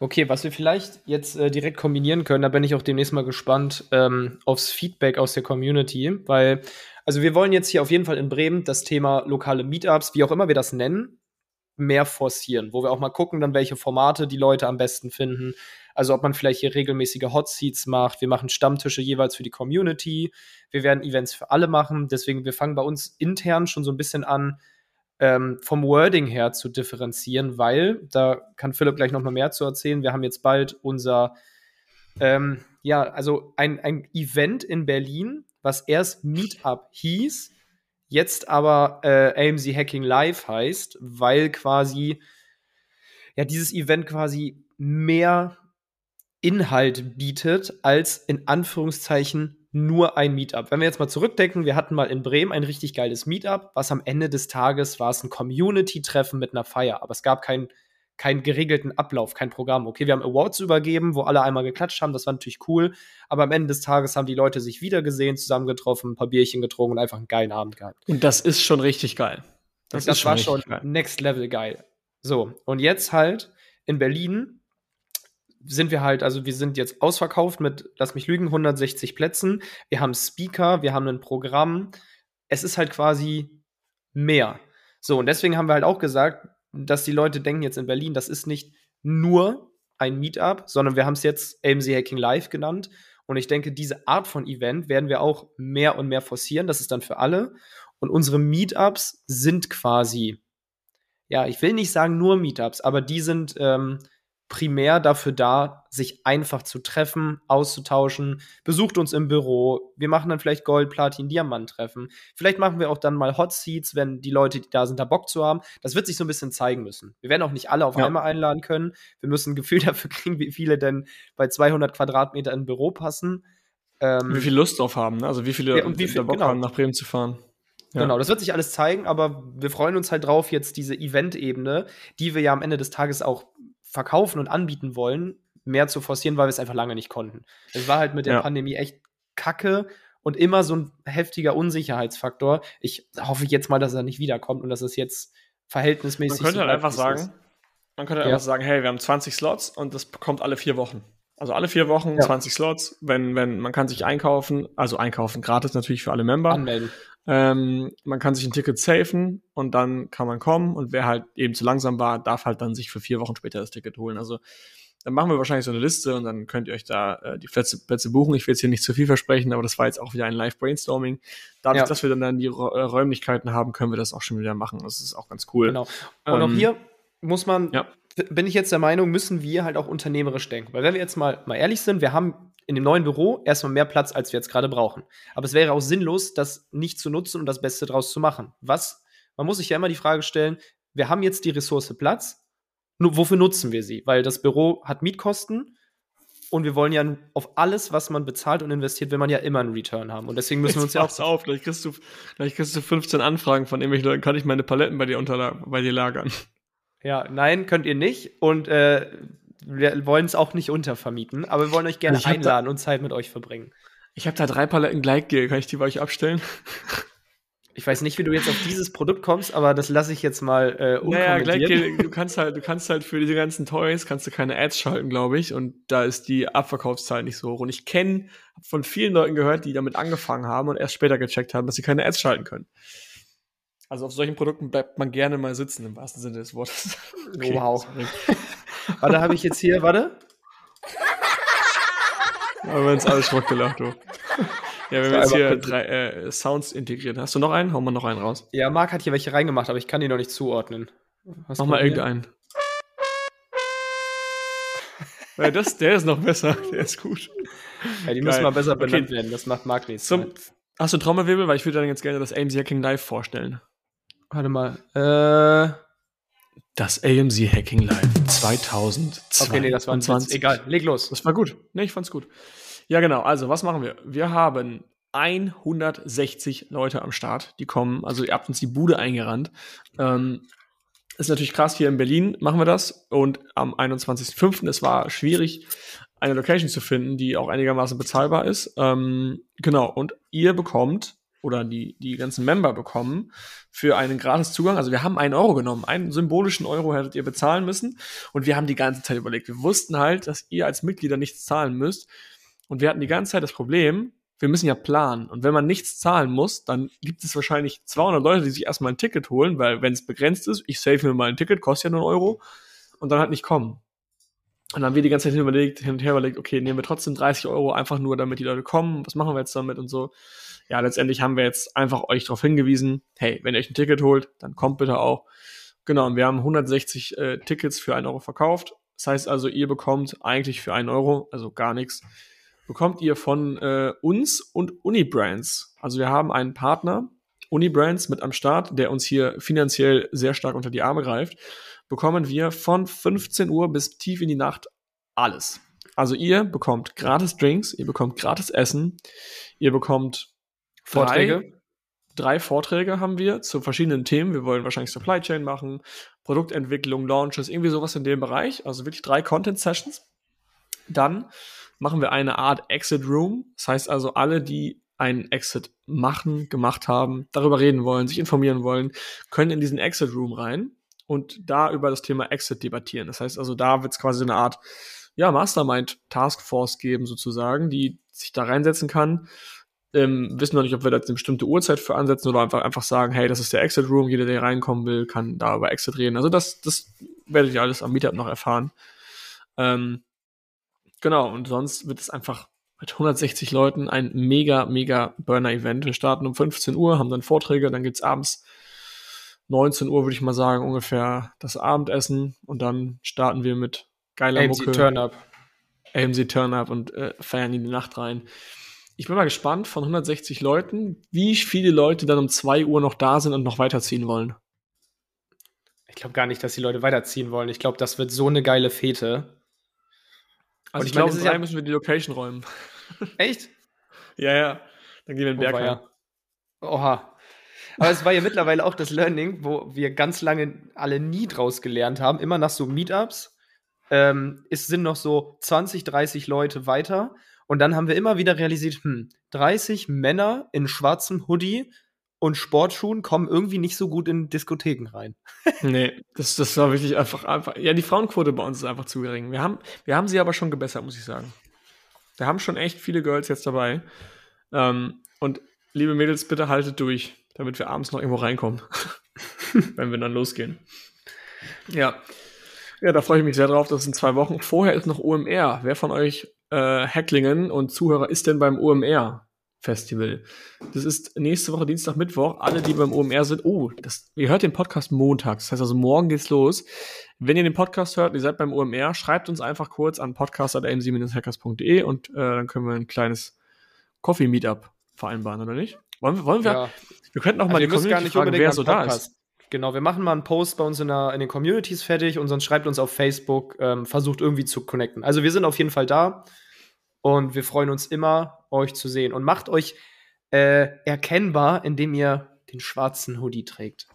Okay, was wir vielleicht jetzt äh, direkt kombinieren können, da bin ich auch demnächst mal gespannt ähm, aufs Feedback aus der Community, weil, also wir wollen jetzt hier auf jeden Fall in Bremen das Thema lokale Meetups, wie auch immer wir das nennen, mehr forcieren, wo wir auch mal gucken, dann welche Formate die Leute am besten finden. Also ob man vielleicht hier regelmäßige Hot Seats macht. Wir machen Stammtische jeweils für die Community. Wir werden Events für alle machen. Deswegen, wir fangen bei uns intern schon so ein bisschen an, ähm, vom Wording her zu differenzieren, weil, da kann Philipp gleich noch mal mehr zu erzählen, wir haben jetzt bald unser, ähm, ja, also ein, ein Event in Berlin, was erst Meetup hieß, jetzt aber äh, AMC Hacking Live heißt, weil quasi ja dieses Event quasi mehr Inhalt bietet als in Anführungszeichen nur ein Meetup. Wenn wir jetzt mal zurückdenken, wir hatten mal in Bremen ein richtig geiles Meetup, was am Ende des Tages war es ein Community-Treffen mit einer Feier, aber es gab kein keinen geregelten Ablauf, kein Programm. Okay, wir haben Awards übergeben, wo alle einmal geklatscht haben, das war natürlich cool, aber am Ende des Tages haben die Leute sich wiedergesehen, zusammengetroffen, ein paar Bierchen getrunken und einfach einen geilen Abend gehabt. Und das ist schon richtig geil. Das, das war schon geil. next level geil. So, und jetzt halt in Berlin sind wir halt, also wir sind jetzt ausverkauft mit, lass mich lügen, 160 Plätzen. Wir haben Speaker, wir haben ein Programm. Es ist halt quasi mehr. So, und deswegen haben wir halt auch gesagt, dass die Leute denken jetzt in Berlin, das ist nicht nur ein Meetup, sondern wir haben es jetzt AMC Hacking Live genannt. Und ich denke, diese Art von Event werden wir auch mehr und mehr forcieren. Das ist dann für alle. Und unsere Meetups sind quasi, ja, ich will nicht sagen nur Meetups, aber die sind ähm, primär dafür da, sich einfach zu treffen, auszutauschen. Besucht uns im Büro. Wir machen dann vielleicht Gold, Platin, Diamant-Treffen. Vielleicht machen wir auch dann mal Hot Seats, wenn die Leute, die da sind, da Bock zu haben. Das wird sich so ein bisschen zeigen müssen. Wir werden auch nicht alle auf ja. einmal einladen können. Wir müssen ein Gefühl dafür kriegen, wie viele denn bei 200 Quadratmeter im Büro passen. Ähm, wie viel Lust drauf haben, ne? also wie viele ja, und wie viel, Bock genau. haben, nach Bremen zu fahren. Ja. Genau, das wird sich alles zeigen, aber wir freuen uns halt drauf, jetzt diese Event-Ebene, die wir ja am Ende des Tages auch verkaufen und anbieten wollen, mehr zu forcieren, weil wir es einfach lange nicht konnten. Es war halt mit der ja. Pandemie echt kacke und immer so ein heftiger Unsicherheitsfaktor. Ich hoffe jetzt mal, dass er nicht wiederkommt und dass es jetzt verhältnismäßig. Man könnte halt einfach sagen, ist. man könnte ja. einfach sagen, hey, wir haben 20 Slots und das kommt alle vier Wochen. Also alle vier Wochen ja. 20 Slots, wenn, wenn, man kann sich einkaufen, also einkaufen gratis natürlich für alle Member. Anmelden. Ähm, man kann sich ein Ticket safen und dann kann man kommen und wer halt eben zu langsam war, darf halt dann sich für vier Wochen später das Ticket holen. Also Dann machen wir wahrscheinlich so eine Liste und dann könnt ihr euch da äh, die Plätze, Plätze buchen. Ich will jetzt hier nicht zu viel versprechen, aber das war jetzt auch wieder ein Live-Brainstorming. Dadurch, ja. dass wir dann, dann die Räumlichkeiten haben, können wir das auch schon wieder machen. Das ist auch ganz cool. Genau. Und ähm, auch hier muss man, ja. bin ich jetzt der Meinung, müssen wir halt auch unternehmerisch denken. Weil wenn wir jetzt mal, mal ehrlich sind, wir haben in dem neuen Büro erstmal mehr Platz, als wir jetzt gerade brauchen. Aber es wäre auch sinnlos, das nicht zu nutzen und das Beste draus zu machen. Was, man muss sich ja immer die Frage stellen, wir haben jetzt die Ressource Platz, nur wofür nutzen wir sie? Weil das Büro hat Mietkosten und wir wollen ja auf alles, was man bezahlt und investiert, will man ja immer einen Return haben. Und deswegen müssen Jetzt wir uns ja auch. auf, gleich kriegst, du, gleich kriegst du 15 Anfragen von irgendwelchen Leuten, kann ich meine Paletten bei dir, bei dir lagern? Ja, nein, könnt ihr nicht. Und äh, wir wollen es auch nicht untervermieten, aber wir wollen euch gerne einladen und Zeit mit euch verbringen. Ich habe da drei Paletten Gleitgel, kann ich die bei euch abstellen? Ich weiß nicht, wie du jetzt auf dieses Produkt kommst, aber das lasse ich jetzt mal äh, unkommentiert. Naja, du kannst halt, du kannst halt für diese ganzen Toys kannst du keine Ads schalten, glaube ich, und da ist die Abverkaufszahl nicht so hoch. Und ich kenne von vielen Leuten gehört, die damit angefangen haben und erst später gecheckt haben, dass sie keine Ads schalten können. Also auf solchen Produkten bleibt man gerne mal sitzen, im wahrsten Sinne des Wortes. Okay, wow. Warte, habe ich jetzt hier, warte. Aber wenn es alles Schrott gelacht, du. Ja, wenn wir jetzt hier drei äh, Sounds integrieren. Hast du noch einen? Hauen wir noch einen raus. Ja, Marc hat hier welche reingemacht, aber ich kann die noch nicht zuordnen. Hast Mach mal irgendeinen. ja, das, der ist noch besser. Der ist gut. Ja, die Geil. müssen mal besser benannt okay. werden. Das macht Marc nichts. Zum, hast du Trommelwirbel? Weil ich würde dann jetzt gerne das AMC Hacking Live vorstellen. Warte mal. Äh. Das AMC Hacking Live 2020. Okay, nee, das war ein 20. Egal, leg los. Das war gut. Nee, ich fand's gut. Ja, genau. Also, was machen wir? Wir haben 160 Leute am Start, die kommen. Also, ihr habt uns die Bude eingerannt. Ähm, ist natürlich krass, hier in Berlin machen wir das. Und am 21.05. es war schwierig, eine Location zu finden, die auch einigermaßen bezahlbar ist. Ähm, genau. Und ihr bekommt oder die, die ganzen Member bekommen für einen gratis Zugang. Also wir haben einen Euro genommen, einen symbolischen Euro hättet ihr bezahlen müssen. Und wir haben die ganze Zeit überlegt. Wir wussten halt, dass ihr als Mitglieder nichts zahlen müsst. Und wir hatten die ganze Zeit das Problem, wir müssen ja planen. Und wenn man nichts zahlen muss, dann gibt es wahrscheinlich 200 Leute, die sich erstmal ein Ticket holen, weil wenn es begrenzt ist, ich save mir mal ein Ticket, kostet ja nur einen Euro, und dann halt nicht kommen. Und dann haben wir die ganze Zeit überlegt, hin und her überlegt, okay, nehmen wir trotzdem 30 Euro einfach nur, damit die Leute kommen, was machen wir jetzt damit und so. Ja, letztendlich haben wir jetzt einfach euch darauf hingewiesen, hey, wenn ihr euch ein Ticket holt, dann kommt bitte auch. Genau, und wir haben 160 äh, Tickets für einen Euro verkauft. Das heißt also, ihr bekommt eigentlich für einen Euro, also gar nichts, bekommt ihr von äh, uns und Unibrands. Also wir haben einen Partner, Unibrands mit am Start, der uns hier finanziell sehr stark unter die Arme greift, bekommen wir von 15 Uhr bis tief in die Nacht alles. Also ihr bekommt gratis Drinks, ihr bekommt gratis Essen, ihr bekommt Vorträge. Drei, drei Vorträge haben wir zu verschiedenen Themen. Wir wollen wahrscheinlich Supply Chain machen, Produktentwicklung, Launches, irgendwie sowas in dem Bereich. Also wirklich drei Content Sessions. Dann machen wir eine Art Exit Room. Das heißt also, alle, die einen Exit machen, gemacht haben, darüber reden wollen, sich informieren wollen, können in diesen Exit Room rein und da über das Thema Exit debattieren. Das heißt also, da wird es quasi eine Art ja, Mastermind Taskforce geben, sozusagen, die sich da reinsetzen kann. Ähm, wissen noch nicht, ob wir da eine bestimmte Uhrzeit für ansetzen oder einfach, einfach sagen, hey, das ist der Exit Room, jeder, der reinkommen will, kann da über Exit reden. Also das, das werdet ihr alles am Meetup noch erfahren. Ähm, Genau, und sonst wird es einfach mit 160 Leuten ein mega, mega Burner-Event. Wir starten um 15 Uhr, haben dann Vorträge, dann gibt's abends 19 Uhr, würde ich mal sagen, ungefähr das Abendessen und dann starten wir mit geiler AMC Mucke. Turn Up. AMC Turn Up und äh, feiern in die Nacht rein. Ich bin mal gespannt von 160 Leuten, wie viele Leute dann um 2 Uhr noch da sind und noch weiterziehen wollen. Ich glaube gar nicht, dass die Leute weiterziehen wollen. Ich glaube, das wird so eine geile Fete. Also ich, ich glaube, drei ja müssen wir die Location räumen. Echt? ja, ja. Dann gehen wir in den oh, Berg oh, Oha. Aber es war ja mittlerweile auch das Learning, wo wir ganz lange alle nie draus gelernt haben, immer nach so Meetups. Ähm, es sind noch so 20, 30 Leute weiter. Und dann haben wir immer wieder realisiert, hm, 30 Männer in schwarzem Hoodie und Sportschuhen kommen irgendwie nicht so gut in Diskotheken rein. nee, das, das war wirklich einfach, einfach. Ja, die Frauenquote bei uns ist einfach zu gering. Wir haben, wir haben sie aber schon gebessert, muss ich sagen. Wir haben schon echt viele Girls jetzt dabei. Ähm, und liebe Mädels, bitte haltet durch, damit wir abends noch irgendwo reinkommen. wenn wir dann losgehen. Ja. Ja, da freue ich mich sehr drauf. Das sind zwei Wochen. Vorher ist noch OMR. Wer von euch äh, Hacklingen und Zuhörer ist denn beim OMR? Festival. Das ist nächste Woche Dienstag, Mittwoch. Alle, die beim OMR sind, oh, das, ihr hört den Podcast montags. Das heißt also, morgen geht's los. Wenn ihr den Podcast hört und ihr seid beim OMR, schreibt uns einfach kurz an podcast.amc-hackers.de und äh, dann können wir ein kleines Coffee-Meetup vereinbaren, oder nicht? Wollen, wollen wir? Ja. Wir könnten auch also mal die Community gar nicht fragen, wer so da ist. Genau, wir machen mal einen Post bei uns in, der, in den Communities fertig und sonst schreibt uns auf Facebook, ähm, versucht irgendwie zu connecten. Also wir sind auf jeden Fall da und wir freuen uns immer, euch zu sehen. Und macht euch äh, erkennbar, indem ihr den schwarzen Hoodie trägt.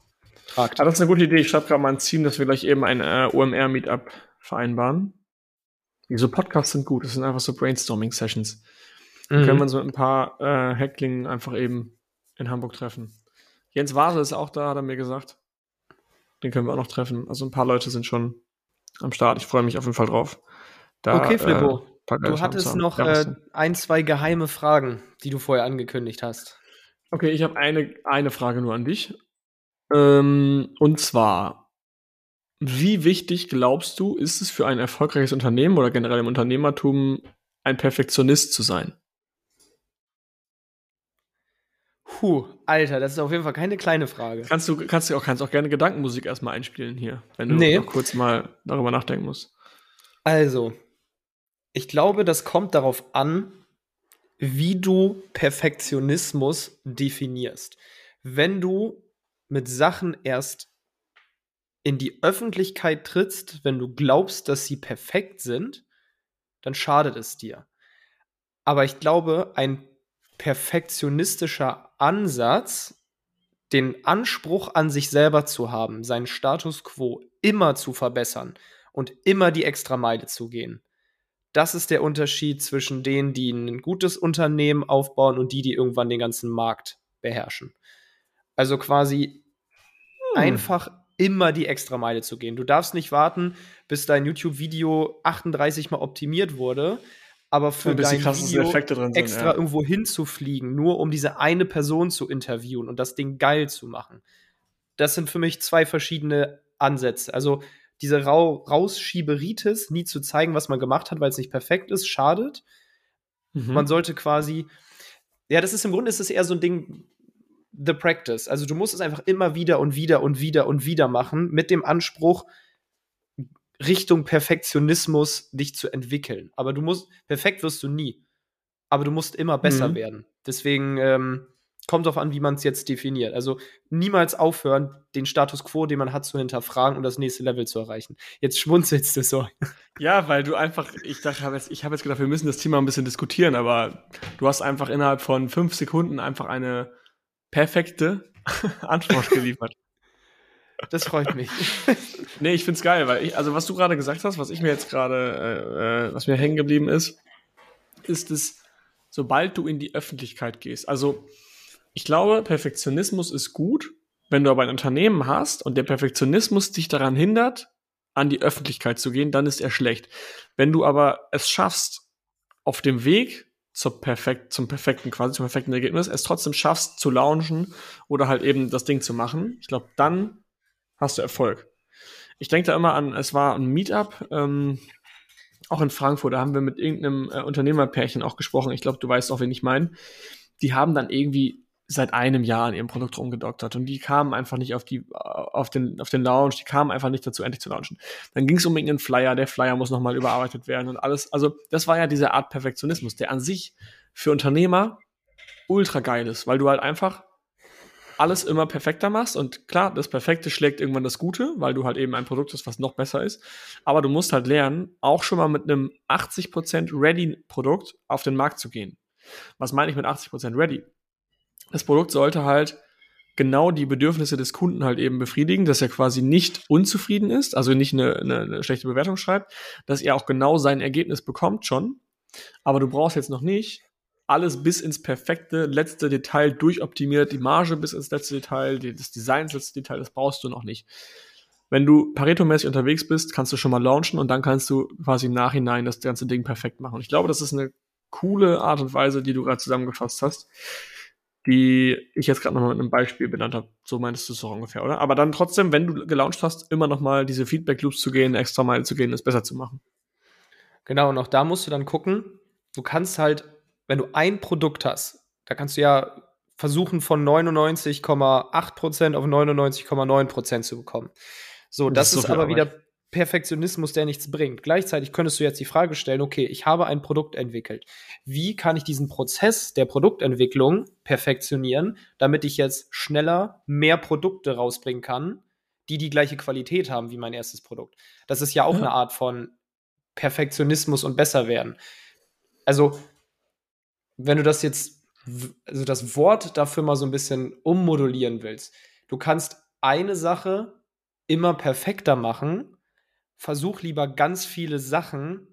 Tragt. Ah, das ist eine gute Idee. Ich schreibe gerade mal ein Team, dass wir gleich eben ein äh, OMR-Meetup vereinbaren. Diese Podcasts sind gut. Das sind einfach so Brainstorming-Sessions. Mhm. können wir so mit ein paar äh, Hacklingen einfach eben in Hamburg treffen. Jens Wase ist auch da, hat er mir gesagt. Den können wir auch noch treffen. Also ein paar Leute sind schon am Start. Ich freue mich auf jeden Fall drauf. Da, okay, Flippo. Äh, du hattest noch äh, ein, zwei geheime Fragen, die du vorher angekündigt hast. Okay, ich habe eine, eine Frage nur an dich. Ähm, und zwar, wie wichtig glaubst du, ist es für ein erfolgreiches Unternehmen oder generell im Unternehmertum, ein Perfektionist zu sein? Puh, Alter, das ist auf jeden Fall keine kleine Frage. Kannst du, kannst du auch, kannst auch gerne Gedankenmusik erstmal einspielen hier, wenn du nee. noch kurz mal darüber nachdenken musst. Also, ich glaube, das kommt darauf an, wie du Perfektionismus definierst. Wenn du mit Sachen erst in die Öffentlichkeit trittst, wenn du glaubst, dass sie perfekt sind, dann schadet es dir. Aber ich glaube, ein perfektionistischer Ansatz, den Anspruch an sich selber zu haben, seinen Status quo immer zu verbessern und immer die extra Meile zu gehen. Das ist der Unterschied zwischen denen, die ein gutes Unternehmen aufbauen und die, die irgendwann den ganzen Markt beherrschen. Also quasi hm. einfach immer die extra Meile zu gehen. Du darfst nicht warten, bis dein YouTube-Video 38 mal optimiert wurde, aber für dein Video sind, extra ja. irgendwo hinzufliegen, nur um diese eine Person zu interviewen und das Ding geil zu machen. Das sind für mich zwei verschiedene Ansätze. Also diese Ra Rausschieberitis, nie zu zeigen, was man gemacht hat, weil es nicht perfekt ist, schadet. Mhm. Man sollte quasi, ja, das ist im Grunde ist es eher so ein Ding, the practice. Also du musst es einfach immer wieder und wieder und wieder und wieder machen mit dem Anspruch, Richtung Perfektionismus dich zu entwickeln. Aber du musst, perfekt wirst du nie. Aber du musst immer besser mhm. werden. Deswegen ähm, kommt darauf an, wie man es jetzt definiert. Also niemals aufhören, den Status quo, den man hat, zu hinterfragen und das nächste Level zu erreichen. Jetzt schmunzelst du so. Ja, weil du einfach, ich dachte, ich habe jetzt gedacht, wir müssen das Thema ein bisschen diskutieren, aber du hast einfach innerhalb von fünf Sekunden einfach eine perfekte Antwort geliefert. Das freut mich. nee, ich find's geil, weil ich, also was du gerade gesagt hast, was ich mir jetzt gerade, äh, äh, was mir hängen geblieben ist, ist es, sobald du in die Öffentlichkeit gehst. Also, ich glaube, Perfektionismus ist gut, wenn du aber ein Unternehmen hast und der Perfektionismus dich daran hindert, an die Öffentlichkeit zu gehen, dann ist er schlecht. Wenn du aber es schaffst, auf dem Weg zur perfekt, zum perfekten, quasi zum perfekten Ergebnis, es trotzdem schaffst zu launchen oder halt eben das Ding zu machen, ich glaube, dann hast du Erfolg. Ich denke da immer an, es war ein Meetup, ähm, auch in Frankfurt, da haben wir mit irgendeinem äh, Unternehmerpärchen auch gesprochen. Ich glaube, du weißt auch, wen ich meine. Die haben dann irgendwie seit einem Jahr an ihrem Produkt rumgedoktert und die kamen einfach nicht auf die auf den auf den Launch, die kamen einfach nicht dazu endlich zu launchen. Dann ging es um irgendeinen Flyer, der Flyer muss nochmal überarbeitet werden und alles. Also das war ja diese Art Perfektionismus, der an sich für Unternehmer ultra geil ist, weil du halt einfach alles immer perfekter machst. Und klar, das Perfekte schlägt irgendwann das Gute, weil du halt eben ein Produkt hast, was noch besser ist. Aber du musst halt lernen, auch schon mal mit einem 80% Ready-Produkt auf den Markt zu gehen. Was meine ich mit 80% Ready? Das Produkt sollte halt genau die Bedürfnisse des Kunden halt eben befriedigen, dass er quasi nicht unzufrieden ist, also nicht eine, eine, eine schlechte Bewertung schreibt, dass er auch genau sein Ergebnis bekommt schon. Aber du brauchst jetzt noch nicht alles bis ins perfekte letzte Detail durchoptimiert, die Marge bis ins letzte Detail, das Design ins letzte Detail, das brauchst du noch nicht. Wenn du Pareto-mäßig unterwegs bist, kannst du schon mal launchen und dann kannst du quasi im Nachhinein das ganze Ding perfekt machen. Ich glaube, das ist eine coole Art und Weise, die du gerade zusammengefasst hast. Die ich jetzt gerade nochmal mit einem Beispiel benannt habe. So meinst du es doch ungefähr, oder? Aber dann trotzdem, wenn du gelauncht hast, immer nochmal diese Feedback-Loops zu gehen, extra Meile zu gehen, es besser zu machen. Genau, und auch da musst du dann gucken, du kannst halt, wenn du ein Produkt hast, da kannst du ja versuchen, von 99,8% auf 99,9% zu bekommen. So, das, das ist, ist so aber Arbeit. Perfektionismus, der nichts bringt. Gleichzeitig könntest du jetzt die Frage stellen, okay, ich habe ein Produkt entwickelt. Wie kann ich diesen Prozess der Produktentwicklung perfektionieren, damit ich jetzt schneller mehr Produkte rausbringen kann, die die gleiche Qualität haben wie mein erstes Produkt? Das ist ja auch ja. eine Art von Perfektionismus und besser werden. Also, wenn du das jetzt, also das Wort dafür mal so ein bisschen ummodulieren willst, du kannst eine Sache immer perfekter machen versuch lieber ganz viele Sachen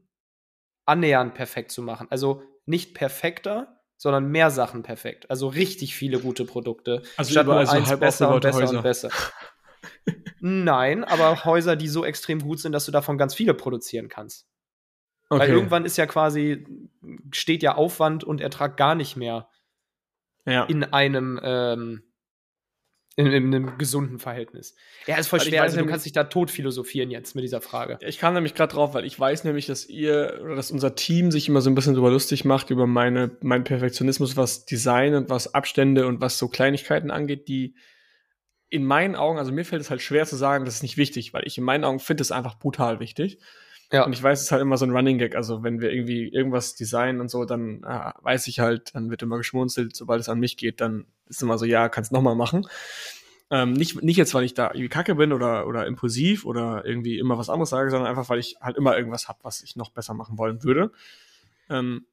annähernd perfekt zu machen. Also nicht perfekter, sondern mehr Sachen perfekt. Also richtig viele gute Produkte. Also statt nur eins so besser und besser Häuser. und besser. Nein, aber Häuser, die so extrem gut sind, dass du davon ganz viele produzieren kannst. Okay. Weil irgendwann ist ja quasi, steht ja Aufwand und Ertrag gar nicht mehr ja. in einem ähm, in, in, einem gesunden Verhältnis. Ja, ist voll schwer. Also, du kannst dich da tot philosophieren jetzt mit dieser Frage. Ich kam nämlich gerade drauf, weil ich weiß nämlich, dass ihr oder dass unser Team sich immer so ein bisschen drüber lustig macht über meine, meinen Perfektionismus, was Design und was Abstände und was so Kleinigkeiten angeht, die in meinen Augen, also mir fällt es halt schwer zu sagen, das ist nicht wichtig, weil ich in meinen Augen finde es einfach brutal wichtig. Ja. Und ich weiß, es ist halt immer so ein Running Gag. Also wenn wir irgendwie irgendwas designen und so, dann äh, weiß ich halt, dann wird immer geschmunzelt, sobald es an mich geht, dann ist immer so, ja, kannst noch mal machen. Ähm, nicht, nicht jetzt, weil ich da irgendwie kacke bin oder, oder impulsiv oder irgendwie immer was anderes sage, sondern einfach, weil ich halt immer irgendwas habe, was ich noch besser machen wollen würde. Ähm,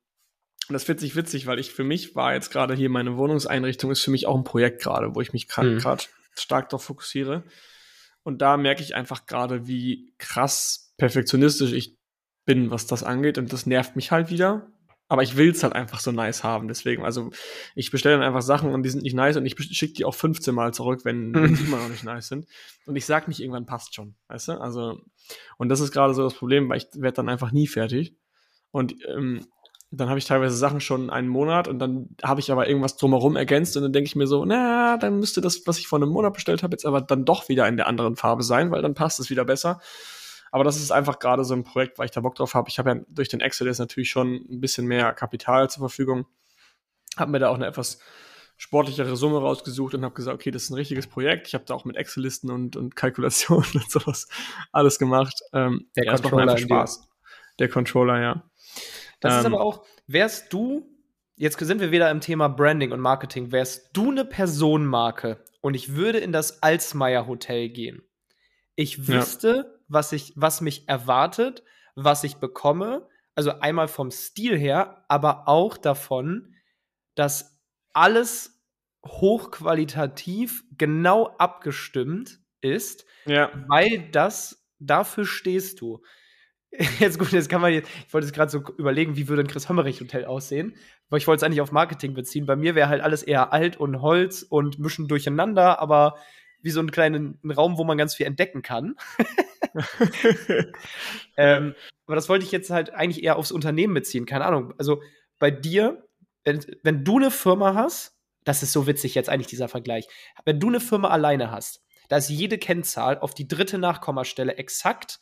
und das wird sich witzig, weil ich für mich war jetzt gerade hier meine Wohnungseinrichtung ist für mich auch ein Projekt gerade, wo ich mich gerade mhm. stark darauf fokussiere. Und da merke ich einfach gerade, wie krass perfektionistisch ich bin, was das angeht. Und das nervt mich halt wieder, aber ich will es halt einfach so nice haben. Deswegen, also ich bestelle dann einfach Sachen und die sind nicht nice und ich schicke die auch 15 Mal zurück, wenn, die immer noch nicht nice sind. Und ich sag nicht, irgendwann passt schon, weißt du? Also, und das ist gerade so das Problem, weil ich werde dann einfach nie fertig. Und ähm, dann habe ich teilweise Sachen schon einen Monat und dann habe ich aber irgendwas drumherum ergänzt und dann denke ich mir so, na, dann müsste das, was ich vor einem Monat bestellt habe, jetzt aber dann doch wieder in der anderen Farbe sein, weil dann passt es wieder besser. Aber das ist einfach gerade so ein Projekt, weil ich da Bock drauf habe. Ich habe ja durch den Exodus natürlich schon ein bisschen mehr Kapital zur Verfügung. Habe mir da auch eine etwas sportlichere Summe rausgesucht und habe gesagt, okay, das ist ein richtiges Projekt. Ich habe da auch mit Excel-Listen und, und Kalkulationen und sowas alles gemacht. Ähm, der Controller macht Spaß. Der Controller, ja. Das ähm, ist aber auch, wärst du, jetzt sind wir wieder im Thema Branding und Marketing, wärst du eine Personenmarke und ich würde in das Alsmeier Hotel gehen. Ich wüsste, ja was ich, was mich erwartet, was ich bekomme. Also einmal vom Stil her, aber auch davon, dass alles hochqualitativ genau abgestimmt ist, ja. weil das dafür stehst du. Jetzt gut, jetzt kann man jetzt, ich wollte jetzt gerade so überlegen, wie würde ein Chris Hommerich Hotel aussehen, weil ich wollte es eigentlich auf Marketing beziehen. Bei mir wäre halt alles eher alt und Holz und mischen durcheinander, aber wie so einen kleinen Raum, wo man ganz viel entdecken kann. ähm, aber das wollte ich jetzt halt eigentlich eher aufs Unternehmen beziehen. Keine Ahnung. Also bei dir, wenn, wenn du eine Firma hast, das ist so witzig jetzt eigentlich dieser Vergleich. Wenn du eine Firma alleine hast, da ist jede Kennzahl auf die dritte Nachkommastelle exakt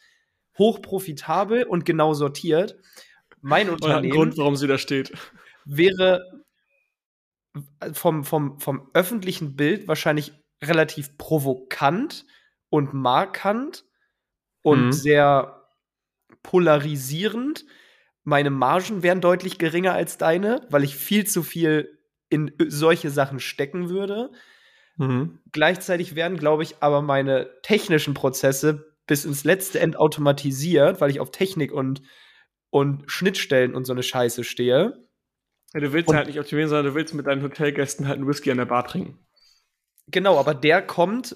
hochprofitabel und genau sortiert. Mein Unternehmen. Grund, warum sie da steht. Wäre vom, vom, vom öffentlichen Bild wahrscheinlich relativ provokant und markant und mhm. sehr polarisierend. Meine Margen wären deutlich geringer als deine, weil ich viel zu viel in solche Sachen stecken würde. Mhm. Gleichzeitig werden, glaube ich, aber meine technischen Prozesse bis ins letzte End automatisiert, weil ich auf Technik und, und Schnittstellen und so eine Scheiße stehe. Ja, du willst und, halt nicht optimieren, sondern du willst mit deinen Hotelgästen halt einen Whisky an der Bar trinken. Genau, aber der kommt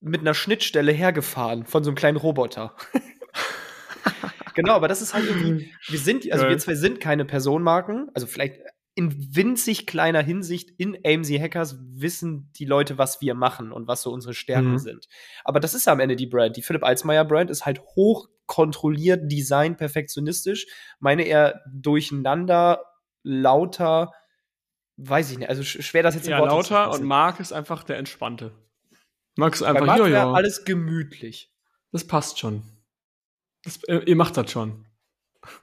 mit einer Schnittstelle hergefahren von so einem kleinen Roboter. genau, aber das ist halt irgendwie, wir sind, also wir zwei sind keine Personenmarken, also vielleicht in winzig kleiner Hinsicht in AMC Hackers wissen die Leute, was wir machen und was so unsere Stärken mhm. sind. Aber das ist ja am Ende die Brand. Die Philipp Alsmeyer Brand ist halt hoch kontrolliert, design, perfektionistisch. Meine eher durcheinander, lauter, weiß ich nicht, also schwer das jetzt ja, lauter und Marc ist einfach der Entspannte. Marc ist einfach, ja, ja. alles gemütlich. Das passt schon. Das, äh, ihr macht das schon.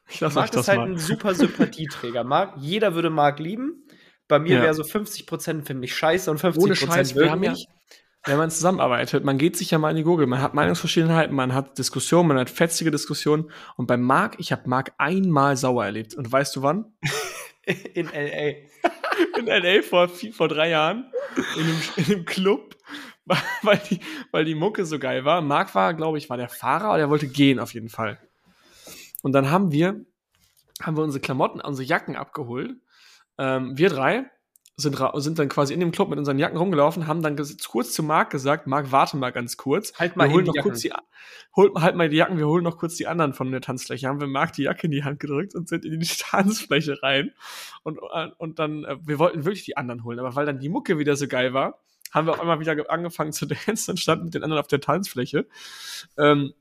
Ich lasse euch das ist halt mal. ein super Sympathieträger. Marc, jeder würde Marc lieben. Bei mir ja. wäre so 50% finde ich scheiße und 50% Ohne Scheiß, wir haben ja, wenn man zusammenarbeitet, man geht sich ja mal in die Gurgel, man hat Meinungsverschiedenheiten, man hat Diskussionen, man hat fetzige Diskussionen. Und bei Marc, ich habe Marc einmal sauer erlebt. Und weißt du wann? in L.A. in L.A. vor, vor drei Jahren. In einem, in einem Club. Weil die, weil die Mucke so geil war. Marc war, glaube ich, war der Fahrer, oder er wollte gehen auf jeden Fall. Und dann haben wir, haben wir unsere Klamotten, unsere Jacken abgeholt. Ähm, wir drei sind, sind dann quasi in dem Club mit unseren Jacken rumgelaufen, haben dann kurz zu Marc gesagt, Marc, warte mal ganz kurz. Halt mal wir holen noch die kurz die, hol, halt mal die Jacken, wir holen noch kurz die anderen von der Tanzfläche. Haben wir Marc die Jacke in die Hand gedrückt und sind in die Tanzfläche rein. Und, und dann, äh, wir wollten wirklich die anderen holen, aber weil dann die Mucke wieder so geil war, haben wir auf einmal wieder angefangen zu dancen und standen mit den anderen auf der Tanzfläche. Ähm,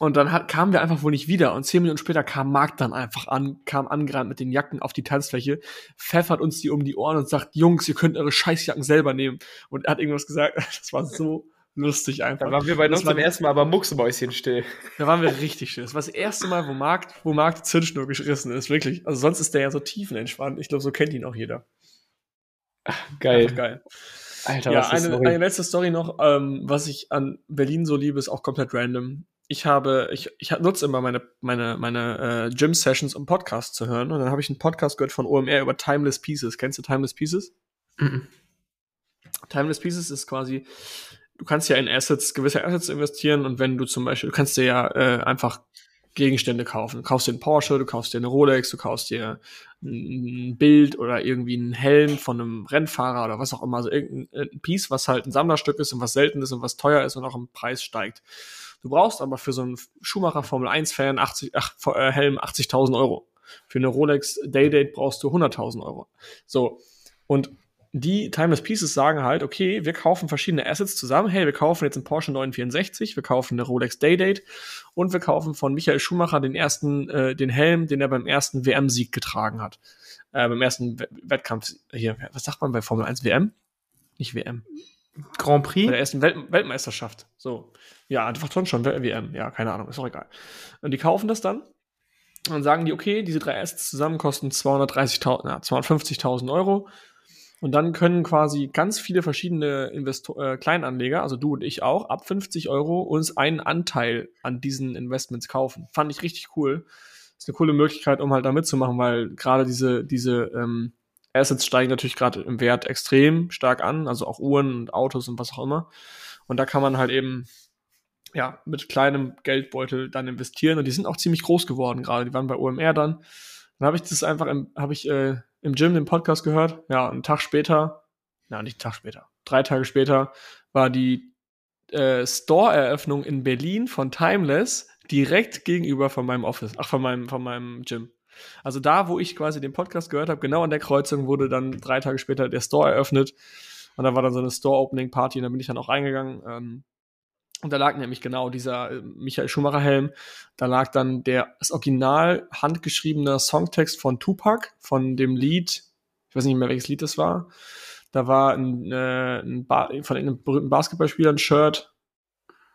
und dann hat, kamen wir einfach wohl nicht wieder. Und zehn Minuten später kam Marc dann einfach an, kam angerannt mit den Jacken auf die Tanzfläche, pfeffert uns die um die Ohren und sagt, Jungs, ihr könnt eure Scheißjacken selber nehmen. Und er hat irgendwas gesagt. Das war so lustig einfach. Da waren wir bei uns beim ersten Mal aber Mucksmäuschen still. Da waren wir richtig still. Das war das erste Mal, wo Marc, wo Marc die Zündschnur gerissen ist, wirklich. Also sonst ist der ja so tiefenentspannt. Ich glaube, so kennt ihn auch jeder. Ach, geil. Einfach geil. Alter, ja, eine, eine, letzte Story noch, ähm, was ich an Berlin so liebe, ist auch komplett random ich habe, ich, ich nutze immer meine, meine, meine äh, Gym-Sessions, um Podcasts zu hören. Und dann habe ich einen Podcast gehört von OMR über Timeless Pieces. Kennst du Timeless Pieces? Mhm. Timeless Pieces ist quasi, du kannst ja in Assets, gewisse Assets investieren und wenn du zum Beispiel, du kannst dir ja äh, einfach Gegenstände kaufen. Du kaufst dir einen Porsche, du kaufst dir eine Rolex, du kaufst dir ein Bild oder irgendwie einen Helm von einem Rennfahrer oder was auch immer. Also irgendein Piece, was halt ein Sammlerstück ist und was selten ist und was teuer ist und auch im Preis steigt. Du brauchst aber für so einen Schumacher Formel 1 Fan 80, ach, äh, Helm 80.000 Euro. Für eine Rolex Daydate brauchst du 100.000 Euro. So. Und die Timeless Pieces sagen halt, okay, wir kaufen verschiedene Assets zusammen. Hey, wir kaufen jetzt einen Porsche 964, wir kaufen eine Rolex Daydate und wir kaufen von Michael Schumacher den ersten, äh, den Helm, den er beim ersten WM-Sieg getragen hat. Äh, beim ersten Wettkampf hier, was sagt man bei Formel 1 WM? Nicht WM. Grand Prix? Bei der ersten Welt Weltmeisterschaft. So. Ja, einfach schon WM. Ja, keine Ahnung, ist auch egal. Und die kaufen das dann. Und sagen die, okay, diese drei Assets zusammen kosten 230.000, ja, 250.000 Euro. Und dann können quasi ganz viele verschiedene Investor äh, Kleinanleger, also du und ich auch, ab 50 Euro uns einen Anteil an diesen Investments kaufen. Fand ich richtig cool. Ist eine coole Möglichkeit, um halt da mitzumachen, weil gerade diese, diese ähm, Assets steigen natürlich gerade im Wert extrem stark an, also auch Uhren und Autos und was auch immer. Und da kann man halt eben ja mit kleinem Geldbeutel dann investieren und die sind auch ziemlich groß geworden gerade. Die waren bei OMR dann. Dann habe ich das einfach im, habe ich äh, im Gym den Podcast gehört. Ja, einen Tag später, na nicht einen Tag später, drei Tage später war die äh, Store-Eröffnung in Berlin von Timeless direkt gegenüber von meinem Office, ach von meinem von meinem Gym. Also da, wo ich quasi den Podcast gehört habe, genau an der Kreuzung wurde dann drei Tage später der Store eröffnet. Und da war dann so eine Store-Opening-Party und da bin ich dann auch reingegangen. Ähm, und da lag nämlich genau dieser äh, Michael Schumacher-Helm. Da lag dann der, das original handgeschriebene Songtext von Tupac, von dem Lied, ich weiß nicht mehr, welches Lied das war. Da war ein, äh, ein von einem berühmten Basketballspieler ein Shirt.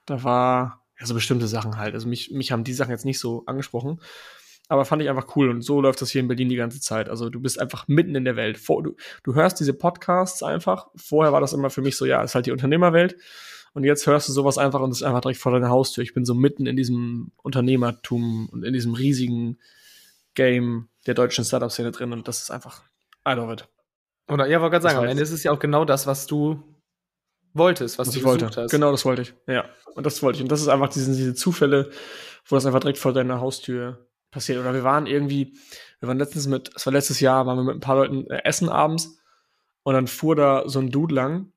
Da war ja so bestimmte Sachen halt. Also mich, mich haben die Sachen jetzt nicht so angesprochen aber fand ich einfach cool und so läuft das hier in Berlin die ganze Zeit. Also du bist einfach mitten in der Welt. Vor, du, du hörst diese Podcasts einfach. Vorher war das immer für mich so, ja, ist halt die Unternehmerwelt. Und jetzt hörst du sowas einfach und es ist einfach direkt vor deiner Haustür. Ich bin so mitten in diesem Unternehmertum und in diesem riesigen Game der deutschen Startup-Szene drin und das ist einfach, I love it. Oder ja, wollte gerade sagen, am Ende ist es ja auch genau das, was du wolltest, was, was du ich wollte. Hast. Genau, das wollte ich. Ja, und das wollte ich. Und das ist einfach diese, diese Zufälle, wo das einfach direkt vor deiner Haustür passiert. Oder wir waren irgendwie, wir waren letztens mit, es war letztes Jahr, waren wir mit ein paar Leuten äh, essen abends und dann fuhr da so ein Dude lang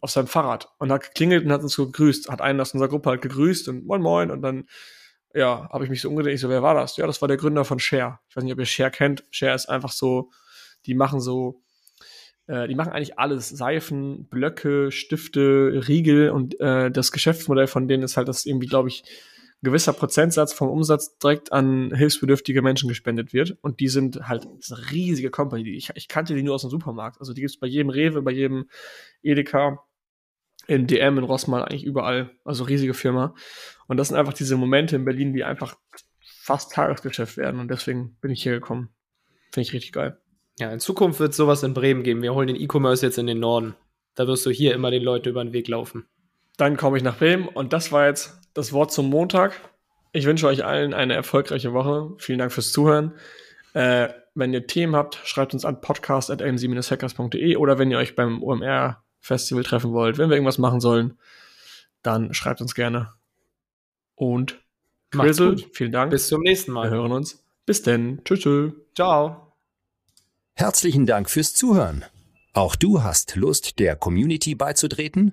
auf seinem Fahrrad und hat geklingelt und hat uns gegrüßt, hat einen aus unserer Gruppe halt gegrüßt und moin moin und dann ja, habe ich mich so umgedreht, ich so, wer war das? Ja, das war der Gründer von Share. Ich weiß nicht, ob ihr Share kennt. Share ist einfach so, die machen so, äh, die machen eigentlich alles. Seifen, Blöcke, Stifte, Riegel und äh, das Geschäftsmodell von denen ist halt, dass irgendwie, glaube ich, gewisser Prozentsatz vom Umsatz direkt an hilfsbedürftige Menschen gespendet wird. Und die sind halt eine riesige Company. Ich, ich kannte die nur aus dem Supermarkt. Also die gibt es bei jedem Rewe, bei jedem Edeka, in DM, in Rossmann, eigentlich überall. Also riesige Firma. Und das sind einfach diese Momente in Berlin, die einfach fast Tagesgeschäft werden. Und deswegen bin ich hier gekommen. Finde ich richtig geil. Ja, in Zukunft wird es sowas in Bremen geben. Wir holen den E-Commerce jetzt in den Norden. Da wirst du hier immer den Leuten über den Weg laufen. Dann komme ich nach Bremen und das war jetzt das Wort zum Montag. Ich wünsche euch allen eine erfolgreiche Woche. Vielen Dank fürs Zuhören. Äh, wenn ihr Themen habt, schreibt uns an podcast.amc-hackers.de oder wenn ihr euch beim OMR Festival treffen wollt, wenn wir irgendwas machen sollen, dann schreibt uns gerne. Und Grizzle, vielen Dank. Bis zum nächsten Mal. Wir hören uns. Bis denn. Tschüss. tschüss. Ciao. Herzlichen Dank fürs Zuhören. Auch du hast Lust, der Community beizutreten?